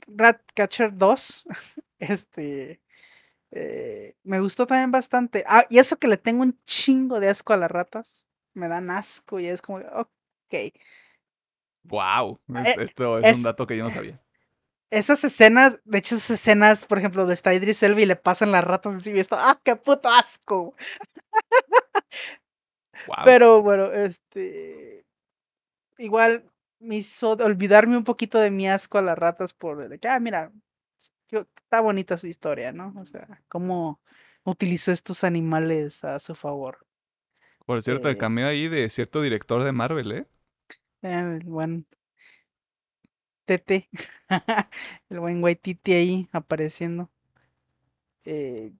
Ratcatcher 2. Este. Eh, me gustó también bastante. Ah, y eso que le tengo un chingo de asco a las ratas. Me dan asco y es como, ok. Wow. esto es, un dato que yo no sabía. Esas escenas, de hecho, esas escenas, por ejemplo, de está Idris Elba y le pasan las ratas encima y esto, ¡ah, qué puto asco! Pero bueno, este. Igual me hizo olvidarme un poquito de mi asco a las ratas por de que, ah, mira, está bonita su historia, ¿no? O sea, cómo utilizó estos animales a su favor. Por cierto, el eh cameo ahí de cierto director de Marvel, ¿eh? eh bueno, Tete, el buen Waititi ahí apareciendo. Eh,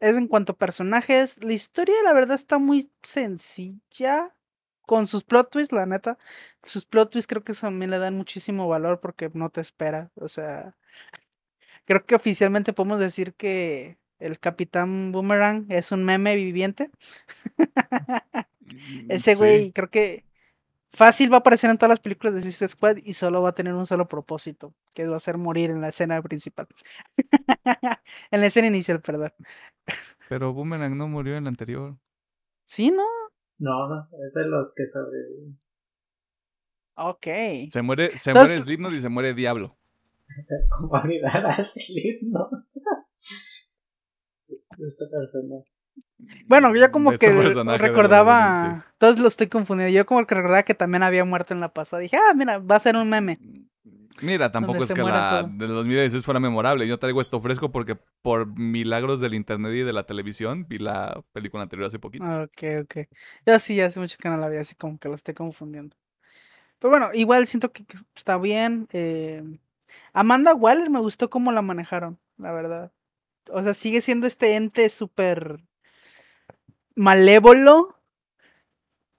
es en cuanto a personajes, la historia la verdad está muy sencilla con sus plot twists, la neta. Sus plot twists creo que también le dan muchísimo valor porque no te espera, o sea, creo que oficialmente podemos decir que el Capitán Boomerang es un meme viviente. Mm, Ese güey creo que Fácil va a aparecer en todas las películas de Suicide Squad y solo va a tener un solo propósito, que va a ser morir en la escena principal. en la escena inicial, perdón. Pero Boomerang no murió en la anterior. ¿Sí, no? No, no, es de los que sobreviven. Ok. Se muere, se muere Slipknot y se muere Diablo. ¿Cómo olvidar a Slipknot? Esta persona. Bueno, yo como que recordaba, todos lo estoy confundiendo, yo como que recordaba que también había muerto en la pasada, dije, ah, mira, va a ser un meme. Mira, tampoco es que la de 2016 fuera memorable, yo traigo esto fresco porque por milagros del internet y de la televisión vi la película anterior hace poquito. Ok, ok. Yo sí, hace mucho que no la vi, así como que lo estoy confundiendo. Pero bueno, igual siento que está bien. Eh, Amanda Waller me gustó cómo la manejaron, la verdad. O sea, sigue siendo este ente súper malévolo,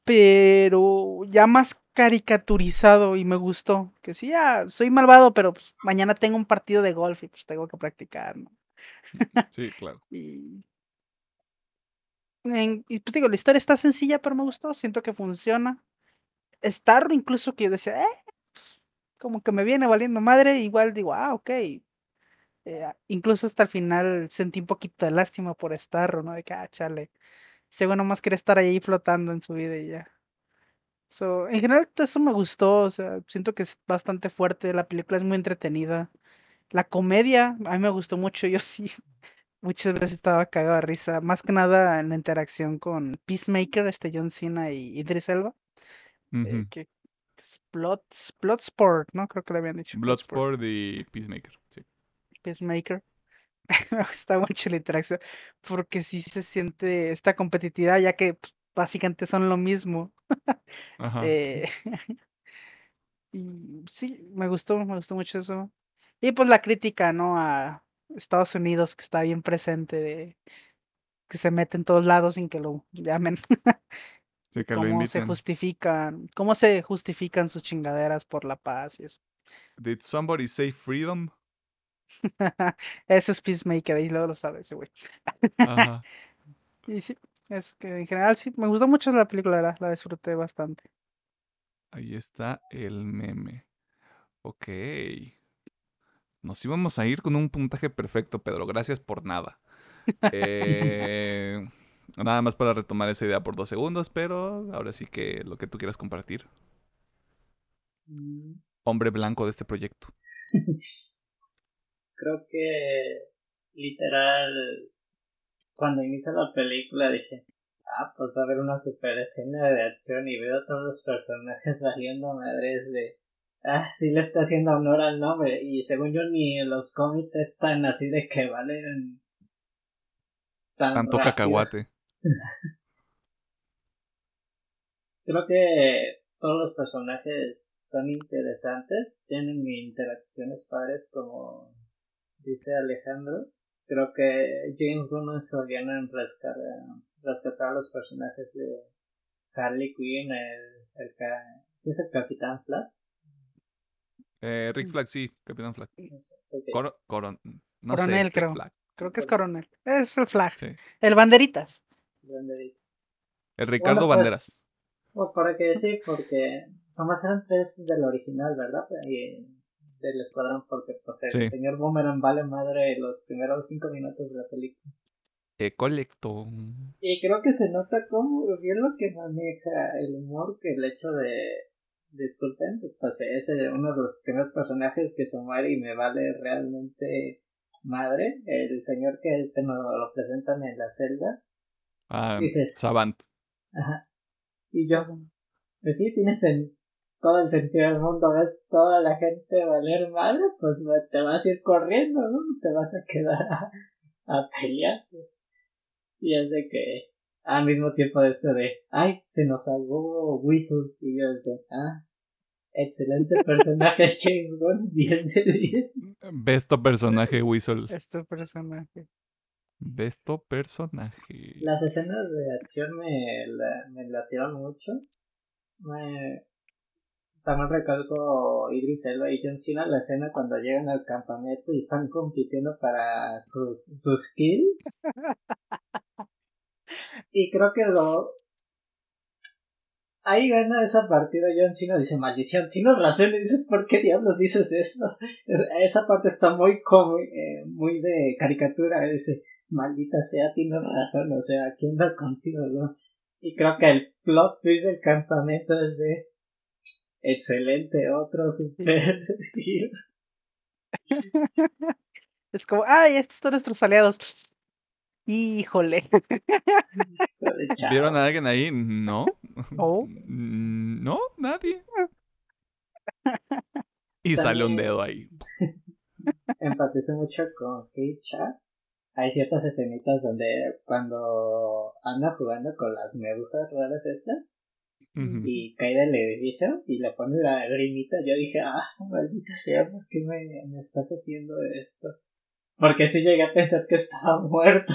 pero ya más caricaturizado y me gustó. Que sí, ya soy malvado, pero pues, mañana tengo un partido de golf y pues tengo que practicar, ¿no? Sí, claro. y, y pues digo, la historia está sencilla, pero me gustó, siento que funciona. Starro incluso que yo decía, eh, como que me viene valiendo madre, igual digo, ah, ok. Eh, incluso hasta el final sentí un poquito de lástima por Starro, ¿no? De que, ah, chale Según nomás quiere estar ahí flotando en su vida y ya. So, en general, todo eso me gustó. O sea, siento que es bastante fuerte. La película es muy entretenida. La comedia, a mí me gustó mucho. Yo sí, muchas veces estaba cagado de risa. Más que nada en la interacción con Peacemaker, este John Cena y Idris Elba. Eh, que es Bloodsport, ¿no? Creo que le habían dicho. Bloodsport y Peacemaker, sí. Peacemaker. me gusta mucho la interacción porque sí se siente esta competitividad ya que pues, básicamente son lo mismo. Eh, y sí, me gustó, me gustó mucho eso. Y pues la crítica, ¿no? A Estados Unidos que está bien presente de que se mete en todos lados sin que lo llamen. Sí, que cómo se justifican, cómo se justifican sus chingaderas por la paz y eso. Did somebody say freedom? Eso es Peacemaker, ahí luego lo sabe ese güey. y sí, es que en general sí, me gustó mucho la película, la, disfruté bastante. Ahí está el meme. Ok. Nos íbamos a ir con un puntaje perfecto, Pedro. Gracias por nada. Eh, nada más para retomar esa idea por dos segundos, pero ahora sí que lo que tú quieras compartir. Mm. Hombre blanco de este proyecto. Creo que literal cuando inicia la película dije, ah, pues va a haber una super escena de acción y veo a todos los personajes valiendo madres de, ah, sí le está haciendo honor al nombre y según yo ni en los cómics están así de que valen tanto cacahuate. Creo que todos los personajes son interesantes, tienen interacciones padres como dice Alejandro. Creo que James Gunn es bien en rescatar, rescatar a los personajes de Harley Quinn, el, el, ¿sí es el Capitán Flag? Eh, Rick Flag, sí, Capitán Flag. coron, no coronel, creo. Creo que es coronel. Es el Flag. El Banderitas. Banderitas. El Ricardo pues, Banderas. Bueno, para qué decir, porque nomás eran tres del original, ¿verdad? Y del escuadrón, porque pues, el señor Boomerang vale madre los primeros cinco minutos de la película. Eh, colecto. Y creo que se nota como bien lo que maneja el humor, que el hecho de. Disculpen, pues es uno de los primeros personajes que se muere y me vale realmente madre. El señor que te lo presentan en la celda. Ah, dices, Savant. Ajá. Y yo, pues sí, tienes en todo el sentido del mundo, ves toda la gente valer madre, pues te vas a ir corriendo, ¿no? Te vas a quedar a, pelear. Y hace que al mismo tiempo de esto de, ay, se nos salvó Whistle. Y yo desde, ah, excelente personaje Chase Gunn, 10 de 10. Besto personaje Whistle. Besto personaje. Besto personaje. Las escenas de acción me, la, me latieron mucho. Me, también recalco Idris Elba y John Cena la escena cuando llegan al campamento y están compitiendo para sus, sus kills. y creo que lo... Ahí gana esa partida John Cena, dice, maldición, tienes razón, y dices, ¿por qué diablos dices esto? Esa parte está muy, eh, muy de caricatura, dice, maldita sea, tienes razón, o sea, ¿quién anda contigo, no? Y creo que el plot twist del campamento es de excelente, otro super Es como, ay, estos son nuestros aliados. Híjole. ¿Vieron a alguien ahí? No. Oh. No, nadie. Y sale un dedo ahí. Empatizo mucho con K-Chat hay ciertas escenitas donde cuando anda jugando con las medusas raras estas y cae del edificio y le pone la grimita, yo dije, ah, maldita sea, ¿por qué me, me estás haciendo esto? Porque si llegué a pensar que estaba muerto.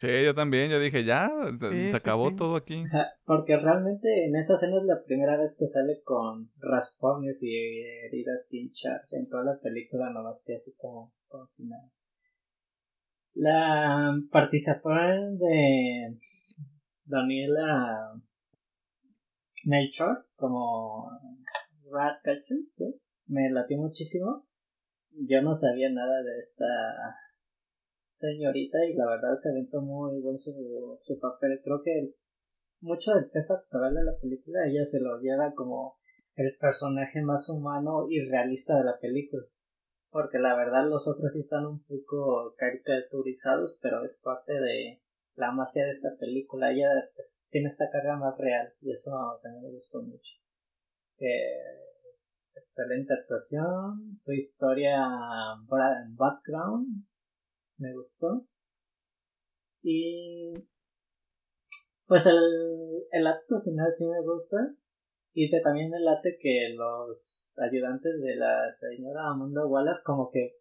Sí, yo también, yo dije, ya, se acabó todo aquí. Porque realmente en esa escena es la primera vez que sale con raspones y heridas pinchar en toda la película, nomás que así como, como si nada. La participación de Daniela Melchor como Ratcatcher, pues, me latió muchísimo. Yo no sabía nada de esta señorita y la verdad se aventó muy bien su, su papel. Creo que mucho del peso actoral de la película ella se lo lleva como el personaje más humano y realista de la película porque la verdad los otros sí están un poco caricaturizados, pero es parte de la magia de esta película. Ella tiene esta carga más real y eso también me gustó mucho. excelente actuación, su historia background me gustó y pues el, el acto final sí me gusta y también me late que los ayudantes de la señora Amanda Waller como que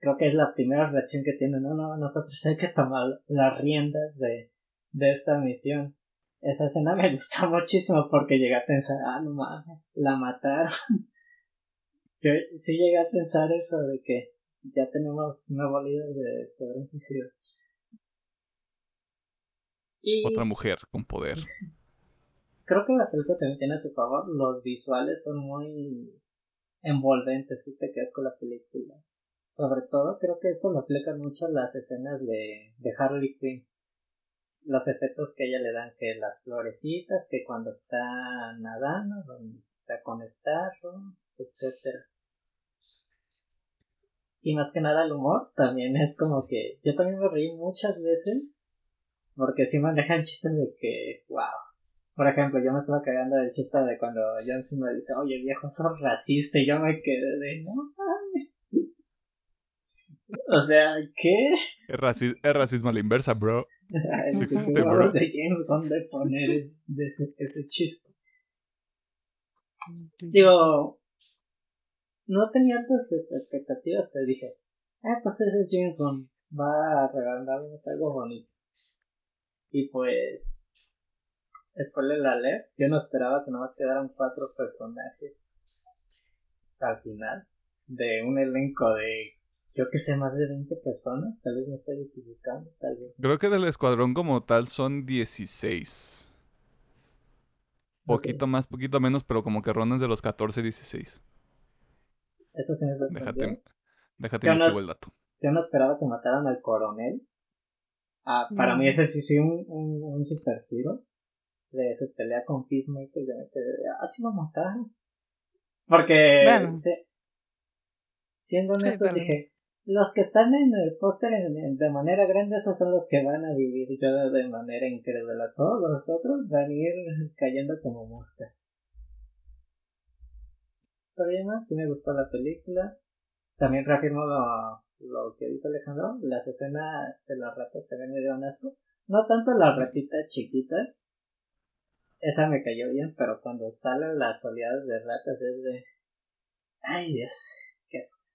creo que es la primera reacción que tienen, no, no, nosotros hay que tomar las riendas de, de esta misión. Esa escena me gustó muchísimo porque llegué a pensar, ah, no mames, la mataron. Yo sí llegué a pensar eso de que ya tenemos nuevo líder de Escuadrón Suicida. Y... Otra mujer con poder. creo que la película también tiene a su favor. Los visuales son muy envolventes si te quedas con la película. Sobre todo creo que esto lo aplican mucho a las escenas de, de Harley Quinn. Los efectos que ella le dan, que las florecitas, que cuando está nadando, donde está con Starro, etc. Y más que nada el humor también es como que yo también me reí muchas veces porque sí manejan chistes de que, wow, por ejemplo, yo me estaba cagando del chiste de cuando John me dice, oye viejo, sos racista, y yo me quedé de, no O sea, ¿qué? Es, racismo a la inversa, bro. sí existe, bro. de James Bond de poner ese, ese chiste. Digo, no tenía tantas expectativas, pero dije, ah, pues ese es James Bond, va a regalarnos algo bonito. Y pues, spoiler alert, yo no esperaba que más quedaran cuatro personajes al final de un elenco de yo que sé, más de 20 personas, tal vez me estoy equivocando, tal vez. Creo que del escuadrón como tal son 16. Poquito más, poquito menos, pero como que rondan de los 14, 16. Eso sí me sorprendió. Déjate, déjate investigo el dato. Yo no esperaba que mataran al coronel. Ah, para mí ese sí sí un, un, un super giro. De su pelea con Peacemaker, de, de, ah, sí lo mataron. Porque, siendo honestos, dije, los que están en el póster de manera grande, esos son los que van a vivir yo de manera increíble. Todos los otros van a ir cayendo como moscas. Pero además, sí me gustó la película. También reafirmo lo, lo que dice Alejandro. Las escenas de las ratas se ven medio asco. No tanto la ratita chiquita. Esa me cayó bien, pero cuando salen las oleadas de ratas es de... Ay Dios, qué asco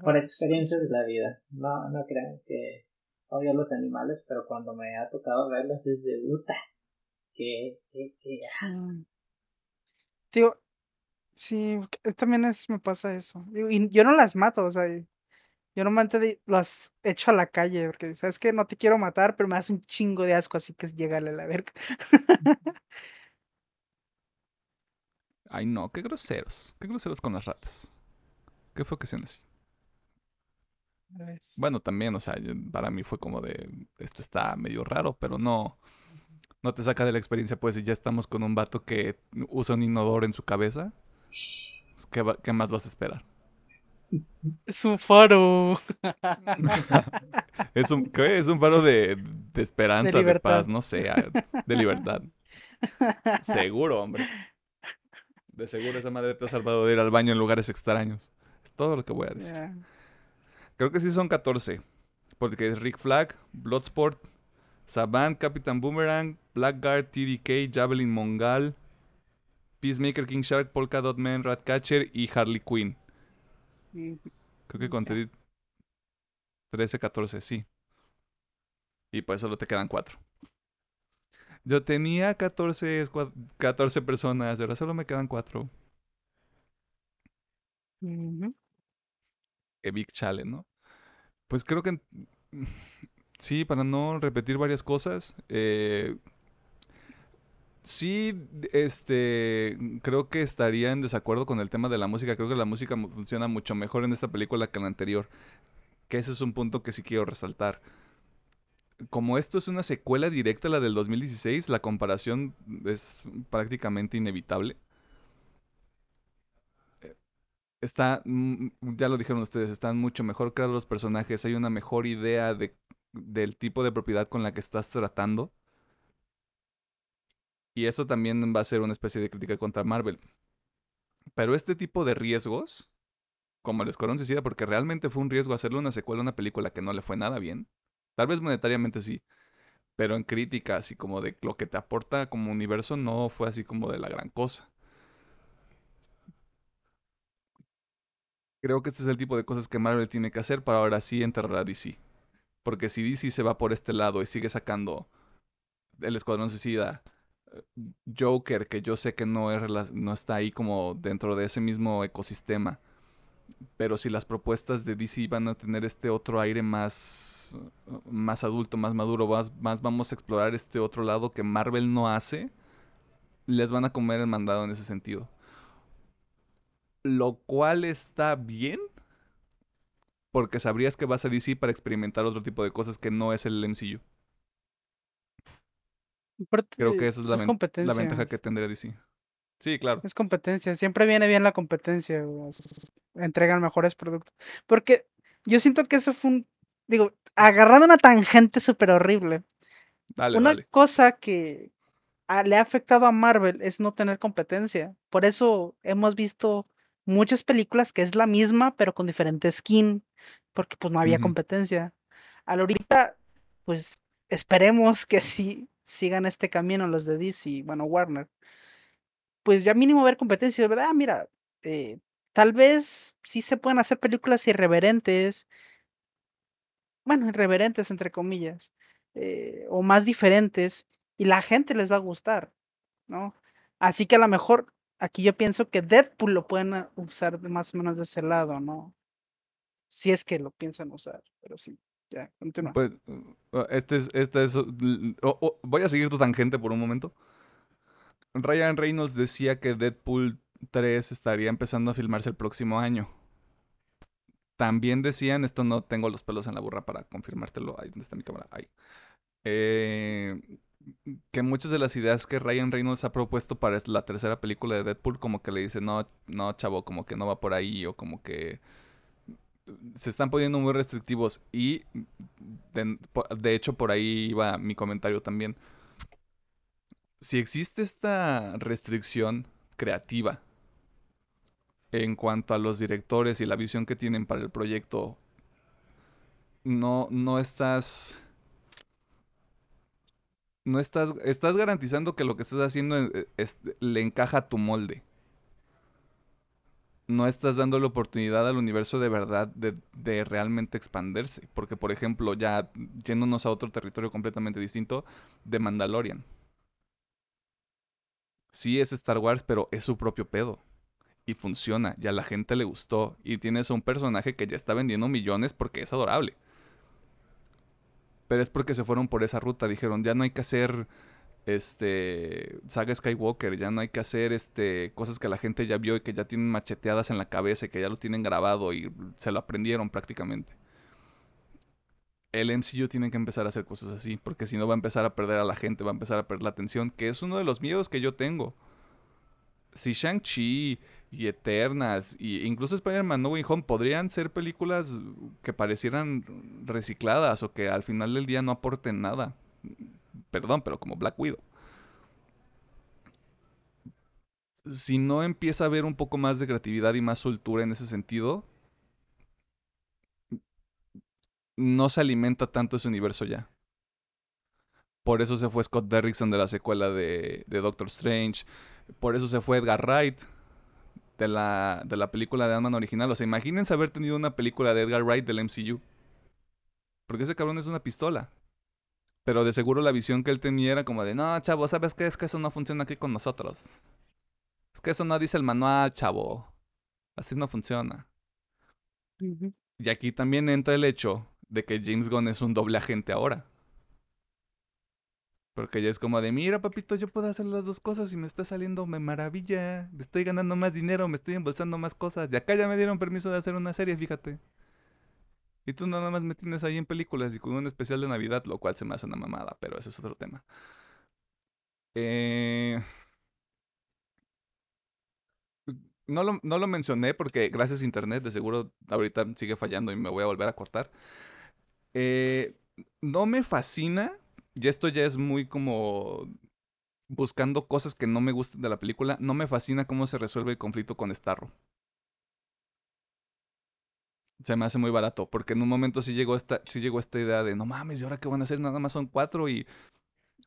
por experiencias de la vida. No, no crean que odio a los animales, pero cuando me ha tocado verlas es de puta. Qué, qué, qué asco. Digo, sí, también es, me pasa eso. Digo, y yo no las mato, o sea, yo normalmente las echo a la calle, porque sabes que no te quiero matar, pero me hace un chingo de asco, así que es llegarle a la verga. Ay, no, qué groseros. Qué groseros con las ratas. ¿Qué fue que se así? Bueno, también, o sea, para mí fue como de, esto está medio raro, pero no, no te saca de la experiencia, pues, si ya estamos con un vato que usa un inodoro en su cabeza, pues, ¿qué, más vas a esperar? Es un faro. es, un, ¿qué? es un faro de, de esperanza, de, de, paz, no sé, de libertad. Seguro, hombre. De seguro esa madre te ha salvado de ir al baño en lugares extraños. Es todo lo que voy a decir. Creo que sí son 14. Porque es Rick Flag, Bloodsport, Saban, Captain Boomerang, Blackguard, TDK, Javelin Mongal, Peacemaker, King Shark, Polka Dot Man, Ratcatcher y Harley Quinn. Creo que conté 13, 14, sí. Y pues solo te quedan 4. Yo tenía 14, 14 personas, ahora solo me quedan 4. Qué big challenge, ¿no? Pues creo que sí, para no repetir varias cosas. Eh, sí, este, creo que estaría en desacuerdo con el tema de la música. Creo que la música funciona mucho mejor en esta película que en la anterior. Que ese es un punto que sí quiero resaltar. Como esto es una secuela directa a la del 2016, la comparación es prácticamente inevitable está, mm, ya lo dijeron ustedes, están mucho mejor creados los personajes, hay una mejor idea de, del tipo de propiedad con la que estás tratando. Y eso también va a ser una especie de crítica contra Marvel. Pero este tipo de riesgos, como el Escuadrón porque realmente fue un riesgo hacerle una secuela a una película que no le fue nada bien. Tal vez monetariamente sí, pero en crítica, así como de lo que te aporta como universo, no fue así como de la gran cosa. Creo que este es el tipo de cosas que Marvel tiene que hacer para ahora sí enterrar a DC. Porque si DC se va por este lado y sigue sacando el Escuadrón Suicida, eh, Joker, que yo sé que no, es, no está ahí como dentro de ese mismo ecosistema. Pero si las propuestas de DC van a tener este otro aire más, más adulto, más maduro, más, más vamos a explorar este otro lado que Marvel no hace, les van a comer el mandado en ese sentido lo cual está bien. Porque sabrías que vas a DC para experimentar otro tipo de cosas que no es el MCU. Creo que esa es, la, la, ventaja que tendría DC. Sí, claro. Es competencia. Siempre viene bien la competencia. Entregan mejores productos. Porque yo siento que eso fue un. Digo, agarrando una tangente súper horrible. una cosa que le ha afectado a Marvel es no tener competencia. Por eso hemos visto muchas películas que es la misma, pero con diferente skin, porque pues no había competencia. Al ahorita, pues esperemos que sí sigan este camino los de DC, bueno, Warner. pues ya mínimo ver competencia, ¿verdad? Ah, mira, eh, tal vez sí se pueden hacer películas irreverentes, bueno, irreverentes entre comillas, eh, o más diferentes, y la gente les va a gustar, ¿no? Así que a lo mejor aquí yo pienso que Deadpool lo pueden ah, usar más o menos de ese lado, ¿no? Si es que lo piensan usar, pero sí. Ya, continúa. Pues, uh, este es, es, voy a seguir tu tangente por un momento. Ryan Reynolds decía que Deadpool 3 estaría empezando a filmarse el próximo año. También decían, esto no tengo los pelos en la burra para confirmártelo, ahí donde está mi cámara, ahí. Eh, que muchas de las ideas que Ryan Reynolds ha propuesto para la tercera película de Deadpool, como que le dice, no, no, chavo, como que no va por ahí, o como que se están poniendo muy restrictivos. Y de hecho, por ahí iba mi comentario también si existe esta restricción creativa en cuanto a los directores y la visión que tienen para el proyecto, no, no estás. No estás. Estás garantizando que lo que estás haciendo eh, le encaja a tu molde. No estás dando la oportunidad al universo de verdad de, de realmente expandirse. Porque, por ejemplo, ya yéndonos a otro territorio completamente distinto, de Mandalorian sí es Star Wars, pero es su propio pedo. Y funciona, y a la gente le gustó. Y tienes un personaje que ya está vendiendo millones porque es adorable. Pero es porque se fueron por esa ruta. Dijeron, ya no hay que hacer este saga Skywalker, ya no hay que hacer este cosas que la gente ya vio y que ya tienen macheteadas en la cabeza y que ya lo tienen grabado y se lo aprendieron prácticamente el MCU tiene que empezar a hacer cosas así, porque si no va a empezar a perder a la gente, va a empezar a perder la atención, que es uno de los miedos que yo tengo. Si Shang-Chi y Eternals, e incluso Spider-Man No Way Home podrían ser películas que parecieran recicladas o que al final del día no aporten nada. Perdón, pero como Black Widow. Si no empieza a haber un poco más de creatividad y más soltura en ese sentido, no se alimenta tanto ese universo ya. Por eso se fue Scott Derrickson de la secuela de, Doctor Strange. Por eso se fue Edgar Wright de la, de la película de Ant-Man original. O sea, imagínense haber tenido una película de Edgar Wright del MCU. Porque ese cabrón es una pistola. Pero de seguro la visión que él tenía era como de, no, chavo, ¿sabes qué? Es que eso no funciona aquí con nosotros. Es que eso no dice el manual, chavo. Así no funciona. Y aquí también entra el hecho de que James Gunn es un doble agente ahora. Porque ya es como de, mira papito, yo puedo hacer las dos cosas y me está saliendo me maravilla. Me estoy ganando más dinero, me estoy embolsando más cosas. Y acá ya me dieron permiso de hacer una serie, fíjate. Y tú nada más me tienes ahí en películas y con un especial de Navidad, lo cual se me hace una mamada, pero ese es otro tema. Eh... No lo, no lo mencioné porque gracias a internet de seguro ahorita sigue fallando y me voy a volver a cortar. Eh, no me fascina, y esto ya es muy como buscando cosas que no me gustan de la película, no me fascina cómo se resuelve el conflicto con Starro. Se me hace muy barato, porque en un momento sí llegó esta, sí llegó esta idea de, no mames, ¿y ahora qué van a hacer? Nada más son cuatro y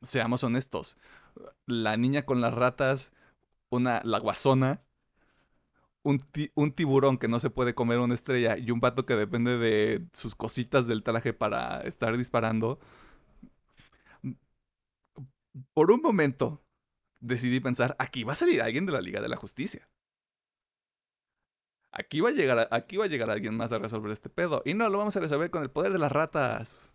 seamos honestos. La niña con las ratas, una, la guasona, un, tiburón que no se puede comer una estrella y un pato que depende de sus cositas del traje para estar disparando. Por un momento decidí pensar, aquí va a salir alguien de la Liga de la Justicia. Aquí va a llegar, aquí va a llegar alguien más a resolver este pedo. Y no, lo vamos a resolver con el poder de las ratas.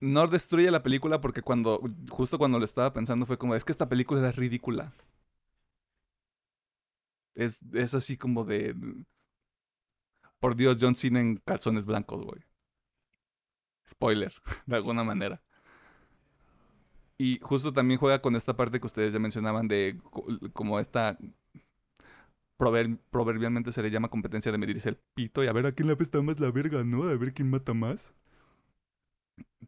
No destruye la película porque cuando, justo cuando lo estaba pensando fue como, es que esta película es ridícula. Es, es así como de. Por Dios, John Cena en calzones blancos, güey. Spoiler, de alguna manera. Y justo también juega con esta parte que ustedes ya mencionaban de como esta proverbialmente se le llama competencia de medirse el pito y a ver a quién le apesta más la verga, ¿no? A ver quién mata más.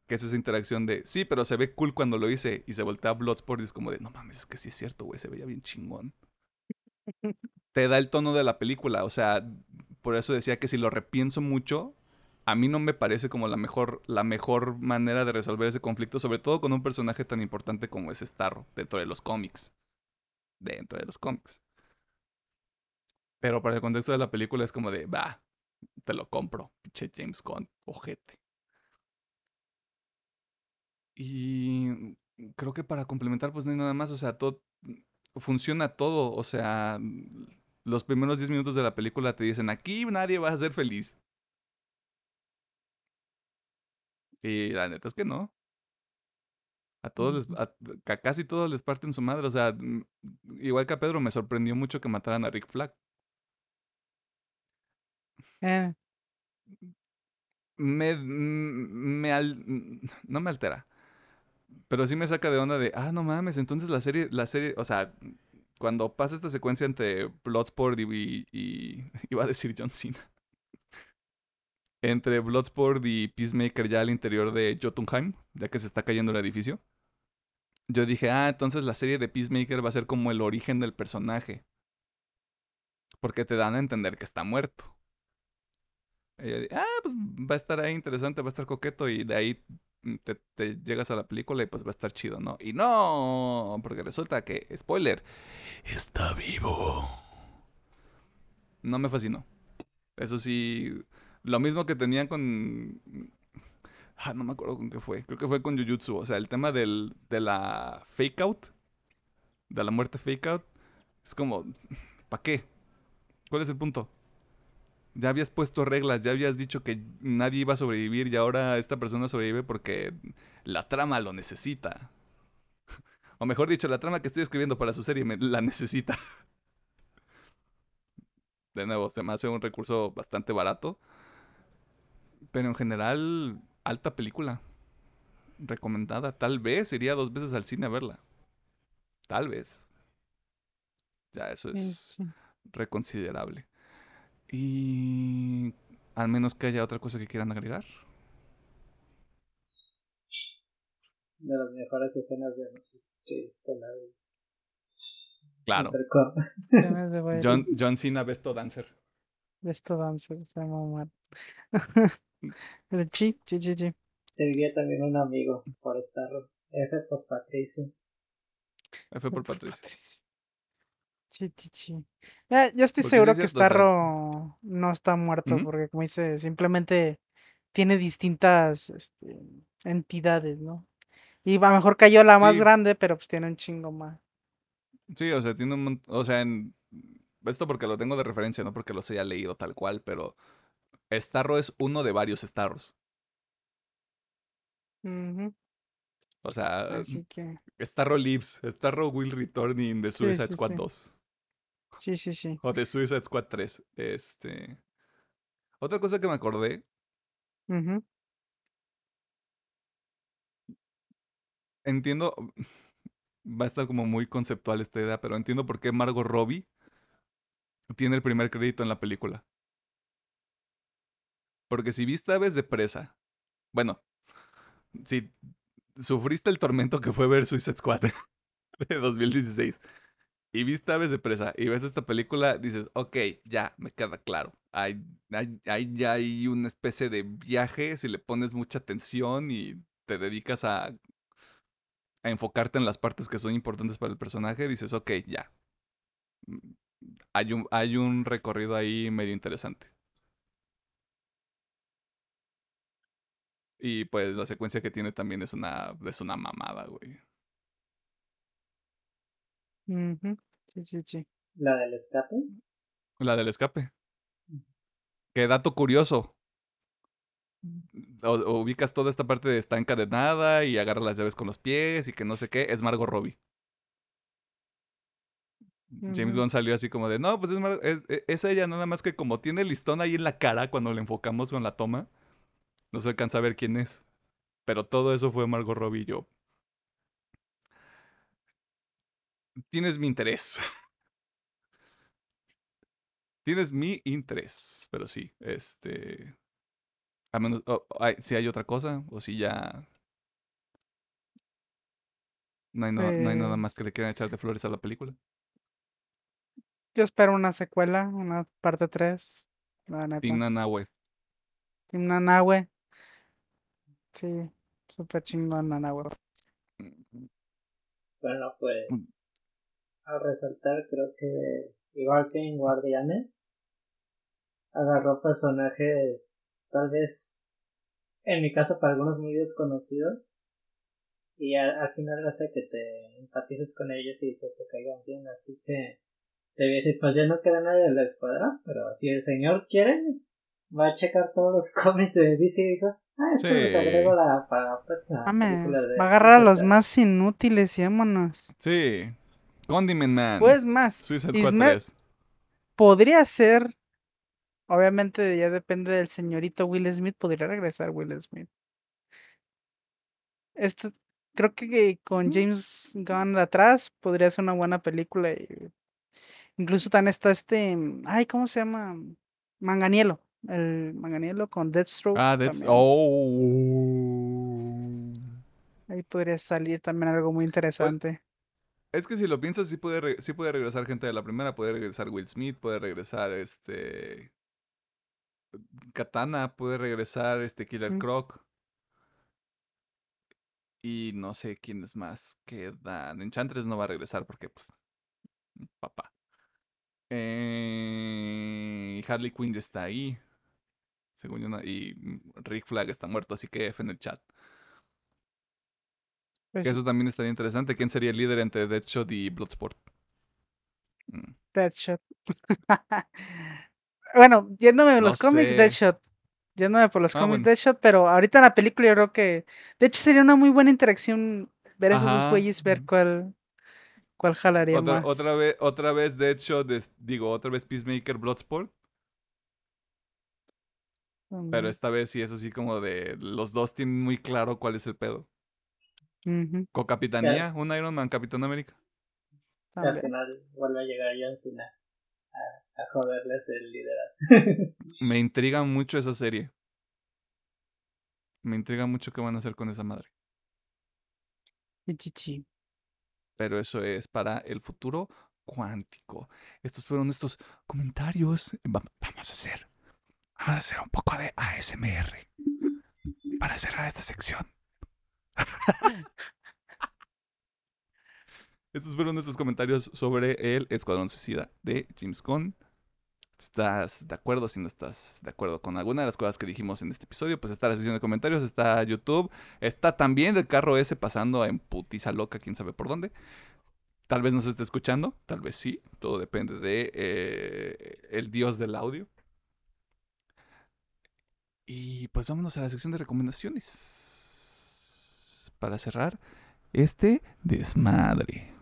Que es esa interacción de, sí, pero se ve cool cuando lo hice y se voltea a Bloodsport y es como de, no mames, es que sí es cierto, güey, se veía bien chingón te da el tono de la película. O sea, por eso decía que si lo repienso mucho, a mí no me parece como la mejor, la mejor manera de resolver ese conflicto, sobre todo con un personaje tan importante como es Starro dentro de los cómics. dentro de los cómics. Pero para el contexto de la película es como de, va, te lo compro, pinche James Gunn, ojete. Y creo que para complementar, pues no hay nada más, o sea, todo funciona todo, o sea, los primeros 10 minutos de la película te dicen, aquí nadie va a ser feliz. Y la neta es que no. A todos les, a, a casi todos les parten su madre, o sea, mm, igual que a Pedro me sorprendió mucho que mataran a Rick Flag. Eh, Me, mm, me al- mm, no me altera. Pero sí me saca de onda de, ah, no mames, entonces la serie, la serie, o sea, cuando pasa esta secuencia entre Bloodsport y, y, y- iba a decir John Cena. Entre Bloodsport y Peacemaker ya al interior de Jotunheim, ya que se está cayendo el edificio. Yo dije, ah, entonces la serie de Peacemaker va a ser como el origen del personaje. Porque te dan a entender que está muerto. Y yo ah, pues va a estar ahí interesante, va a estar coqueto y de ahí te, te llegas a la película y pues va a estar chido, ¿no? Y no, porque resulta que, spoiler, está vivo. No me fascinó. Eso sí, lo mismo que tenían con... Ah, no me acuerdo con qué fue. Creo que fue con Jujutsu. O sea, el tema del, de la fake out, de la muerte fake out, es como, ¿para qué? ¿Cuál es el punto? Ya habías puesto reglas, ya habías dicho que nadie iba a sobrevivir y ahora esta persona sobrevive porque la trama lo necesita. O mejor dicho, la trama que estoy escribiendo para su serie me, la necesita. De nuevo, se me hace un recurso bastante barato. Pero en general, alta película. Recomendada. Tal vez iría dos veces al cine a verla. Tal vez. Ya, eso es sí. reconsiderable. Y al menos que haya otra cosa que quieran agregar. De las mejores escenas de que he visto la. Claro. John, John Cena, Besto Dancer. Esto dancer, se llama Omar. El chi, chi, chi, chi. Te diría también un amigo por estarlo. F por Patricio. F por Patricia. Chi, chi, chi. Mira, yo estoy Porque sí seguro es que cierto, o sea- Starro no está muerto, porque como dice, simplemente tiene distintas este, entidades, ¿no? Y a lo mejor cayó la más Sí. grande, pero pues tiene un chingo más. Sí, o sea, tiene un O sea, en... esto porque lo tengo de referencia, no porque los haya leído tal cual, pero Starro es uno de varios Starros. Ujú, O sea, Así que, Starro lives, Starro will return in the Suicide sí, Squad sí. 2 sí, sí, sí. o The Suicide Squad 3. Este. Otra cosa que me acordé, entiendo, va a estar como muy conceptual esta idea, pero entiendo por qué Margot Robbie tiene el primer crédito en la película. Porque si viste Aves de Presa, bueno, si sufriste el tormento que fue ver Suicide Squad de 2016 y viste Aves de Presa y ves esta película, dices, ok, ya, me queda claro. Hay, hay, hay, ya hay una especie de viaje si le pones mucha atención y te dedicas a, a enfocarte en las partes que son importantes para el personaje, dices, ok, ya. Mm, Hay un, hay un recorrido ahí medio interesante. Y pues la secuencia que tiene también es una, es una mamada, güey. ujú, Sí, sí, sí. La del escape. La del escape. Qué dato curioso. O- o ubicas toda esta parte de está encadenada y agarra las llaves con los pies y que no sé qué. Es Margot Robbie. James Ujú. Gunn salió así como de, no, pues es, Mar- es, e- es ella, nada más que como tiene el listón ahí en la cara cuando le enfocamos con la toma, no se alcanza a ver quién es. Pero todo eso fue Margot Robbie y yo. Tienes mi interés. Tienes mi interés. Pero sí, este. A menos. hay- si hay otra cosa, o si ya. No hay, no, no hay nada más que Pues- le quieran echar de flores a la película. Yo espero una secuela, una parte 3. La neta. Team Nanahue. Team Nanahue. Sí, súper chingón Nanahue. Bueno, pues. a resaltar, creo que igual que en Guardianes, agarró personajes tal vez, en mi caso para algunos muy desconocidos, y al, final hace que te empatices con ellos y que te caigan bien, así que te voy a decir, pues ya no queda nadie de la escuadra, pero si el señor quiere, va a checar todos los cómics de DC dijo, ah, esto agrego la, para la próxima película de Va a agarrar a los más inútiles y vámonos. Sí. Condiment Man. Pues más. Suicide Podría ser. Obviamente ya depende del señorito Will Smith. Podría regresar Will Smith. Esto, creo que con James Gunn de atrás podría ser una buena película. incluso tan está este. Ay, ¿cómo se llama? Manganielo. El Manganielo con Deathstroke. Ah, Deathstroke. Oh. Ahí podría salir también algo muy interesante. Es que si lo piensas, sí puede, sí puede regresar gente de la primera, puede regresar Will Smith, puede regresar este. Katana, puede regresar este Killer Croc. Y no sé quiénes más quedan. Enchantress no va a regresar porque, pues. Papá. Eh, Harley Quinn está ahí. Según yo, y Rick Flag está muerto, así que F en el chat. Pues eso también estaría interesante. ¿Quién sería el líder entre Deadshot y Bloodsport? Mm. Deadshot. bueno, yéndome por los cómics, Deadshot. Yéndome por los ah, cómics, Deadshot, pero ahorita en la película yo creo que. De hecho, sería una muy buena interacción ver esos dos güeyes, ver cuál. ¿Cuál jalaría otra, más? Otra vez, otra vez Deadshot, digo, otra vez Peacemaker, Bloodsport. Pero esta vez sí es así como de los dos tienen muy claro cuál es el pedo. Con capitanía, un Iron Man, Capitán América. al final vuelve a llegar John Cena a, joderles el liderazgo. Me intriga mucho esa serie. Me intriga mucho qué van a hacer con esa madre. Pero eso es para el futuro cuántico. Estos fueron estos comentarios. vamos a hacer. Vamos a hacer un poco de ASMR para cerrar esta sección. Estos fueron nuestros comentarios sobre el Escuadrón Suicida de James Gunn. ¿Estás de acuerdo? Si no estás de acuerdo con alguna de las cosas que dijimos en este episodio, pues está la sección de comentarios, está YouTube, está también el carro ese pasando en putiza loca, quién sabe por dónde. Tal vez nos esté escuchando, tal vez sí, todo depende de eh, el dios del audio. Y pues vámonos a la sección de recomendaciones para cerrar este desmadre.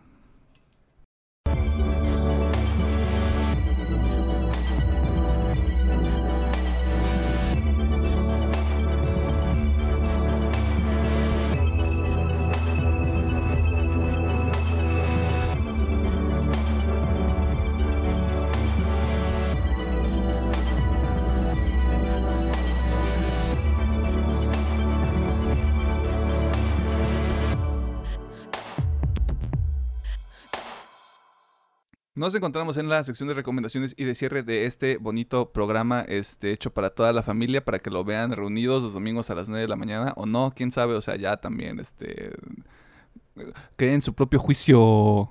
Nos encontramos en la sección de recomendaciones y de cierre de este bonito programa este, hecho para toda la familia, para que lo vean reunidos los domingos a las 9 de la mañana o no, quién sabe, o sea, ya también este, creen su propio juicio.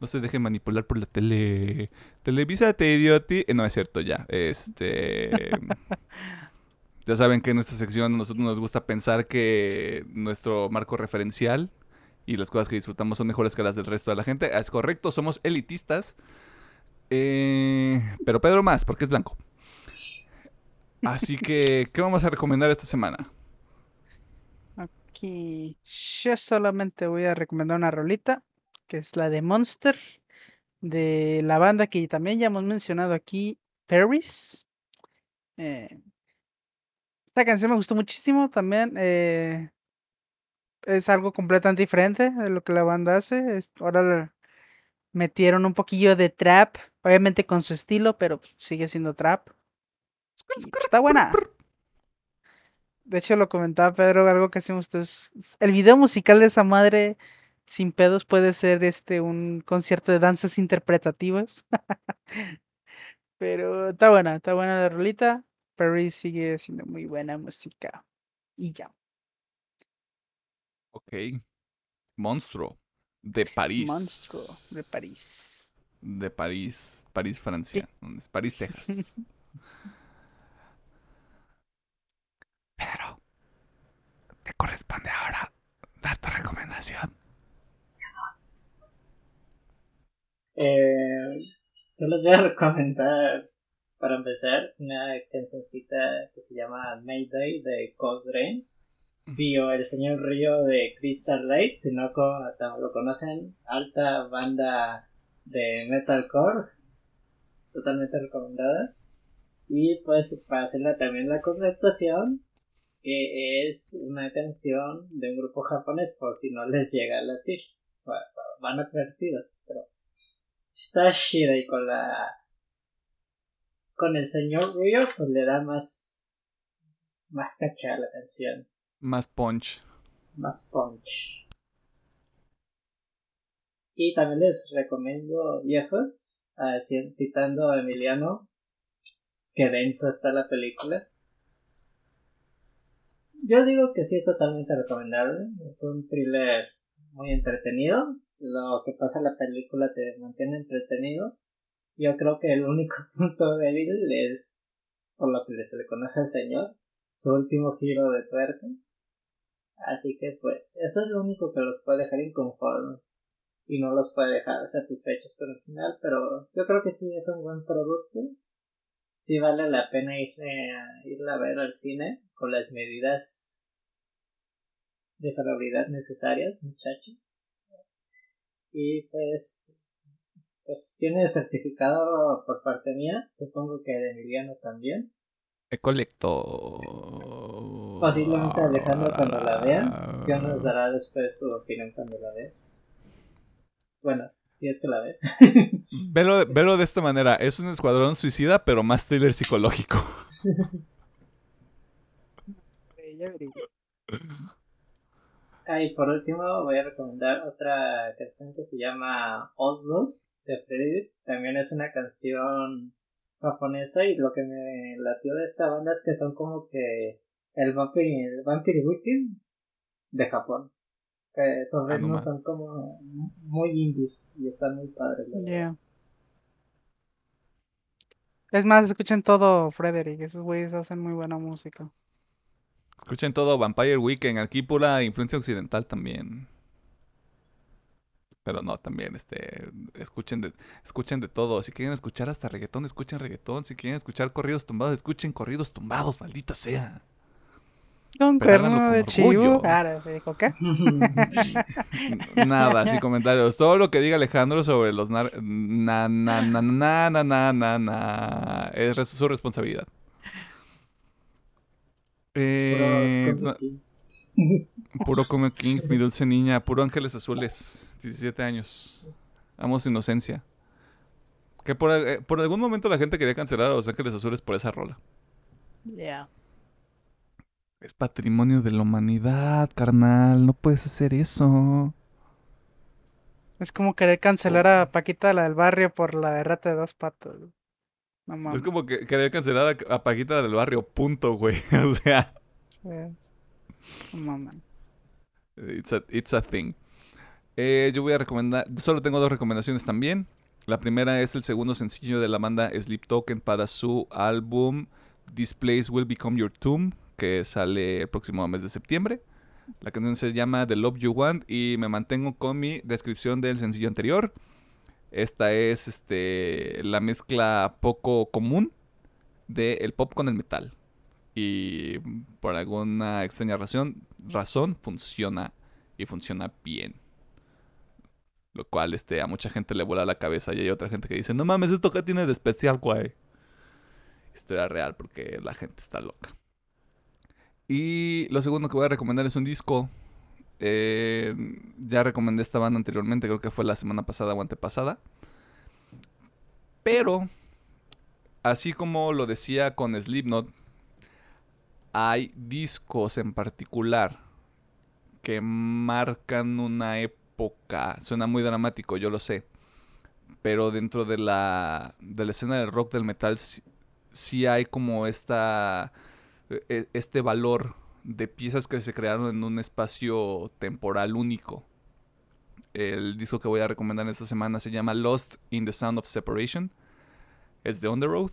No se dejen manipular por la tele. Televisa te idioti. Eh, no es cierto, ya. Este. ya saben que en esta sección a nosotros nos gusta pensar que nuestro marco referencial y las cosas que disfrutamos son mejores que las del resto de la gente. Es correcto, somos elitistas. Eh, pero Pedro más, porque es blanco. Así que, ¿qué vamos a recomendar esta semana? Aquí yo solamente voy a recomendar una rolita, que es la de Monster, de la banda que también ya hemos mencionado aquí, Paris. Eh, esta canción me gustó muchísimo también. Eh, es algo completamente diferente de lo que la banda hace. ahora metieron un poquillo de trap, obviamente con su estilo, pero pues, sigue siendo trap. está buena. De hecho, lo comentaba Pedro, algo que hacen ustedes. El video musical de esa madre sin pedos puede ser este un concierto de danzas interpretativas. Pero está buena, está buena la rolita. Perry sigue siendo muy buena música. Y ya. Ok. Monstruo. de París. Monstruo de París. De París, París, Francia. ¿Dónde es? París, Texas. Pero te corresponde ahora dar tu recomendación. Eh, yo les voy a recomendar, para empezar, una cancioncita que se llama Mayday de Cold Rain. Vio El Señor Río de Crystal Lake, si no lo conocen, alta banda de metalcore, totalmente recomendada. Y pues para hacerla también la conectación, que es una canción de un grupo japonés, por si no les llega a latir. Va- va- Van advertidos, pero pues, está chida y con la con el señor Río pues le da más más cacha a la canción Más punch. más punch. Y también les recomiendo viejos ci- citando a Emiliano que denso está la película. Yo digo que sí es totalmente recomendable es un thriller muy entretenido. Lo que pasa en la película te mantiene entretenido. Yo creo que el único punto débil es por lo que se le conoce al señor su último giro de tuerca así que pues eso es lo único que los puede dejar inconformes y no los puede dejar satisfechos con el final pero yo creo que sí es un buen producto. Sí vale la pena irse a, irla a ver al cine con las medidas de salubridad necesarias muchachos. Y pues pues tiene certificado por parte mía supongo que de Emiliano también Ecolecto. posiblemente Alejandro cuando la vea ya nos dará después su opinión cuando la vea bueno si es que la ves Velo, velo de esta manera. Es un escuadrón suicida, pero más thriller psicológico. Ah, y por último voy a recomendar otra canción que se llama Old Blue de Freddy. También es una canción japonesa y lo que me latió de esta banda es que son como que el Vampire, el Vampire Weekend de Japón. Que esos Ah, ritmos son como muy indies y están muy padres. Es más, escuchen todo, Frederick. Esos güeyes hacen muy buena música. Escuchen todo Vampire Weekend. Aquí pura influencia occidental también. Pero no, también, este, escuchen de, escuchen de todo. Si quieren escuchar hasta reggaetón, escuchen reggaetón. Si quieren escuchar corridos tumbados, escuchen corridos tumbados, maldita sea. Con Pero cuerno de chivo. orgullo. Ahora, ¿me dijo qué? Nada, sin comentarios. Todo lo que diga Alejandro sobre los nar... Na, na, na, na, na, na, na, na. Es su responsabilidad. Eh, no- puro Come Kings, mi dulce niña. Puro Ángeles Azules. 17 años. Amo su inocencia. Que por, eh, por algún momento la gente quería cancelar a los Ángeles Azules por esa rola. Ya. Es patrimonio de la humanidad, carnal. No puedes hacer eso. Es como querer cancelar a Paquita la del barrio por la derrota de dos patos. No mames. Es como que querer cancelar a, a Paquita del barrio, punto, güey. o sea. Sí, No mames. It's a, it's a thing. Eh, yo voy a recomendar, solo tengo dos recomendaciones también. La primera es el segundo sencillo de la banda Sleep Token para su álbum This Place Will Become Your Tomb, que sale el próximo mes de septiembre. La canción se llama The Love You Want y me mantengo con mi descripción del sencillo anterior. Esta es este, la mezcla poco común del pop con el metal. Y por alguna extraña razón, razón funciona y funciona bien. Lo cual este, a mucha gente le vuela la cabeza y hay otra gente que dice, no mames, esto que tiene de especial, güey. Historia real porque la gente está loca. Y lo segundo que voy a recomendar es un disco. Eh, ya recomendé esta banda anteriormente, creo que fue la semana pasada o antepasada. Pero, así como lo decía con Slipknot, hay discos en particular que marcan una época. Suena muy dramático, yo lo sé. Pero dentro de la, de la escena del rock, del metal, sí, sí hay como esta, e- este valor de piezas que se crearon en un espacio temporal único. El disco que voy a recomendar esta semana se llama Lost in the Sound of Separation. Es de On the Road.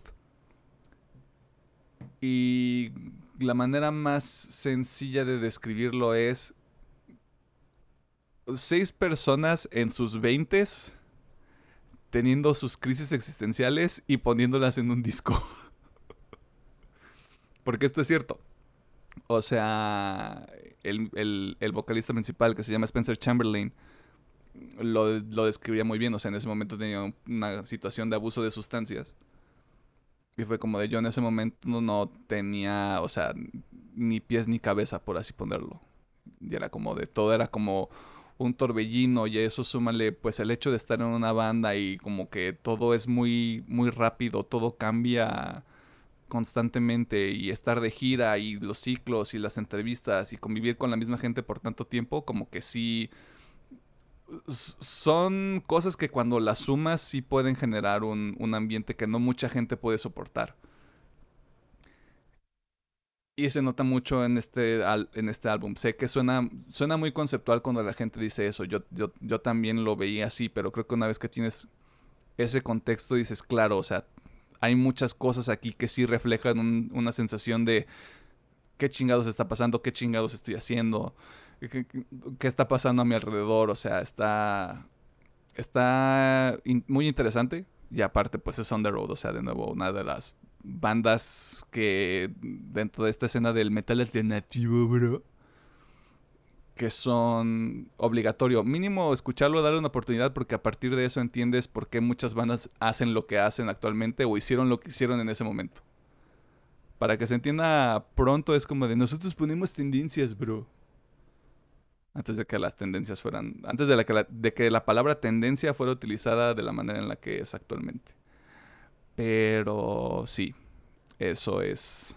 Y la manera más sencilla de describirlo es seis personas en sus veintes teniendo sus crisis existenciales y poniéndolas en un disco. Porque esto es cierto. O sea, el, vocalista principal que se llama Spencer Chamberlain lo, lo, describía muy bien. O sea, en ese momento tenía una situación de abuso de sustancias. Y fue como de yo en ese momento no tenía, o sea, ni pies ni cabeza, por así ponerlo. Y era como de todo, era como un torbellino y eso súmale pues el hecho de estar en una banda y como que todo es muy muy rápido, todo cambia constantemente y estar de gira y los ciclos y las entrevistas y convivir con la misma gente por tanto tiempo, como que sí son cosas que cuando las sumas sí pueden generar un, un ambiente que no mucha gente puede soportar. Y se nota mucho en este, en este álbum. Sé que suena, suena muy conceptual cuando la gente dice eso. Yo, yo, yo también lo veía así, pero creo que una vez que tienes ese contexto dices, claro, o sea, hay muchas cosas aquí que sí reflejan una sensación de qué chingados está pasando, qué chingados estoy haciendo, qué, está pasando a mi alrededor. O sea, está, está muy interesante. Y aparte, pues es On The Road, o sea, de nuevo, una de las bandas que dentro de esta escena del metal alternativo, bro, que son obligatorio. Mínimo escucharlo, darle una oportunidad, porque a partir de eso entiendes por qué muchas bandas hacen lo que hacen actualmente o hicieron lo que hicieron en ese momento. Para que se entienda pronto, es como de nosotros ponemos tendencias, bro. Antes de que las tendencias fueran. Antes de, la de que la palabra tendencia fuera utilizada de la manera en la que es actualmente. Pero sí, eso es.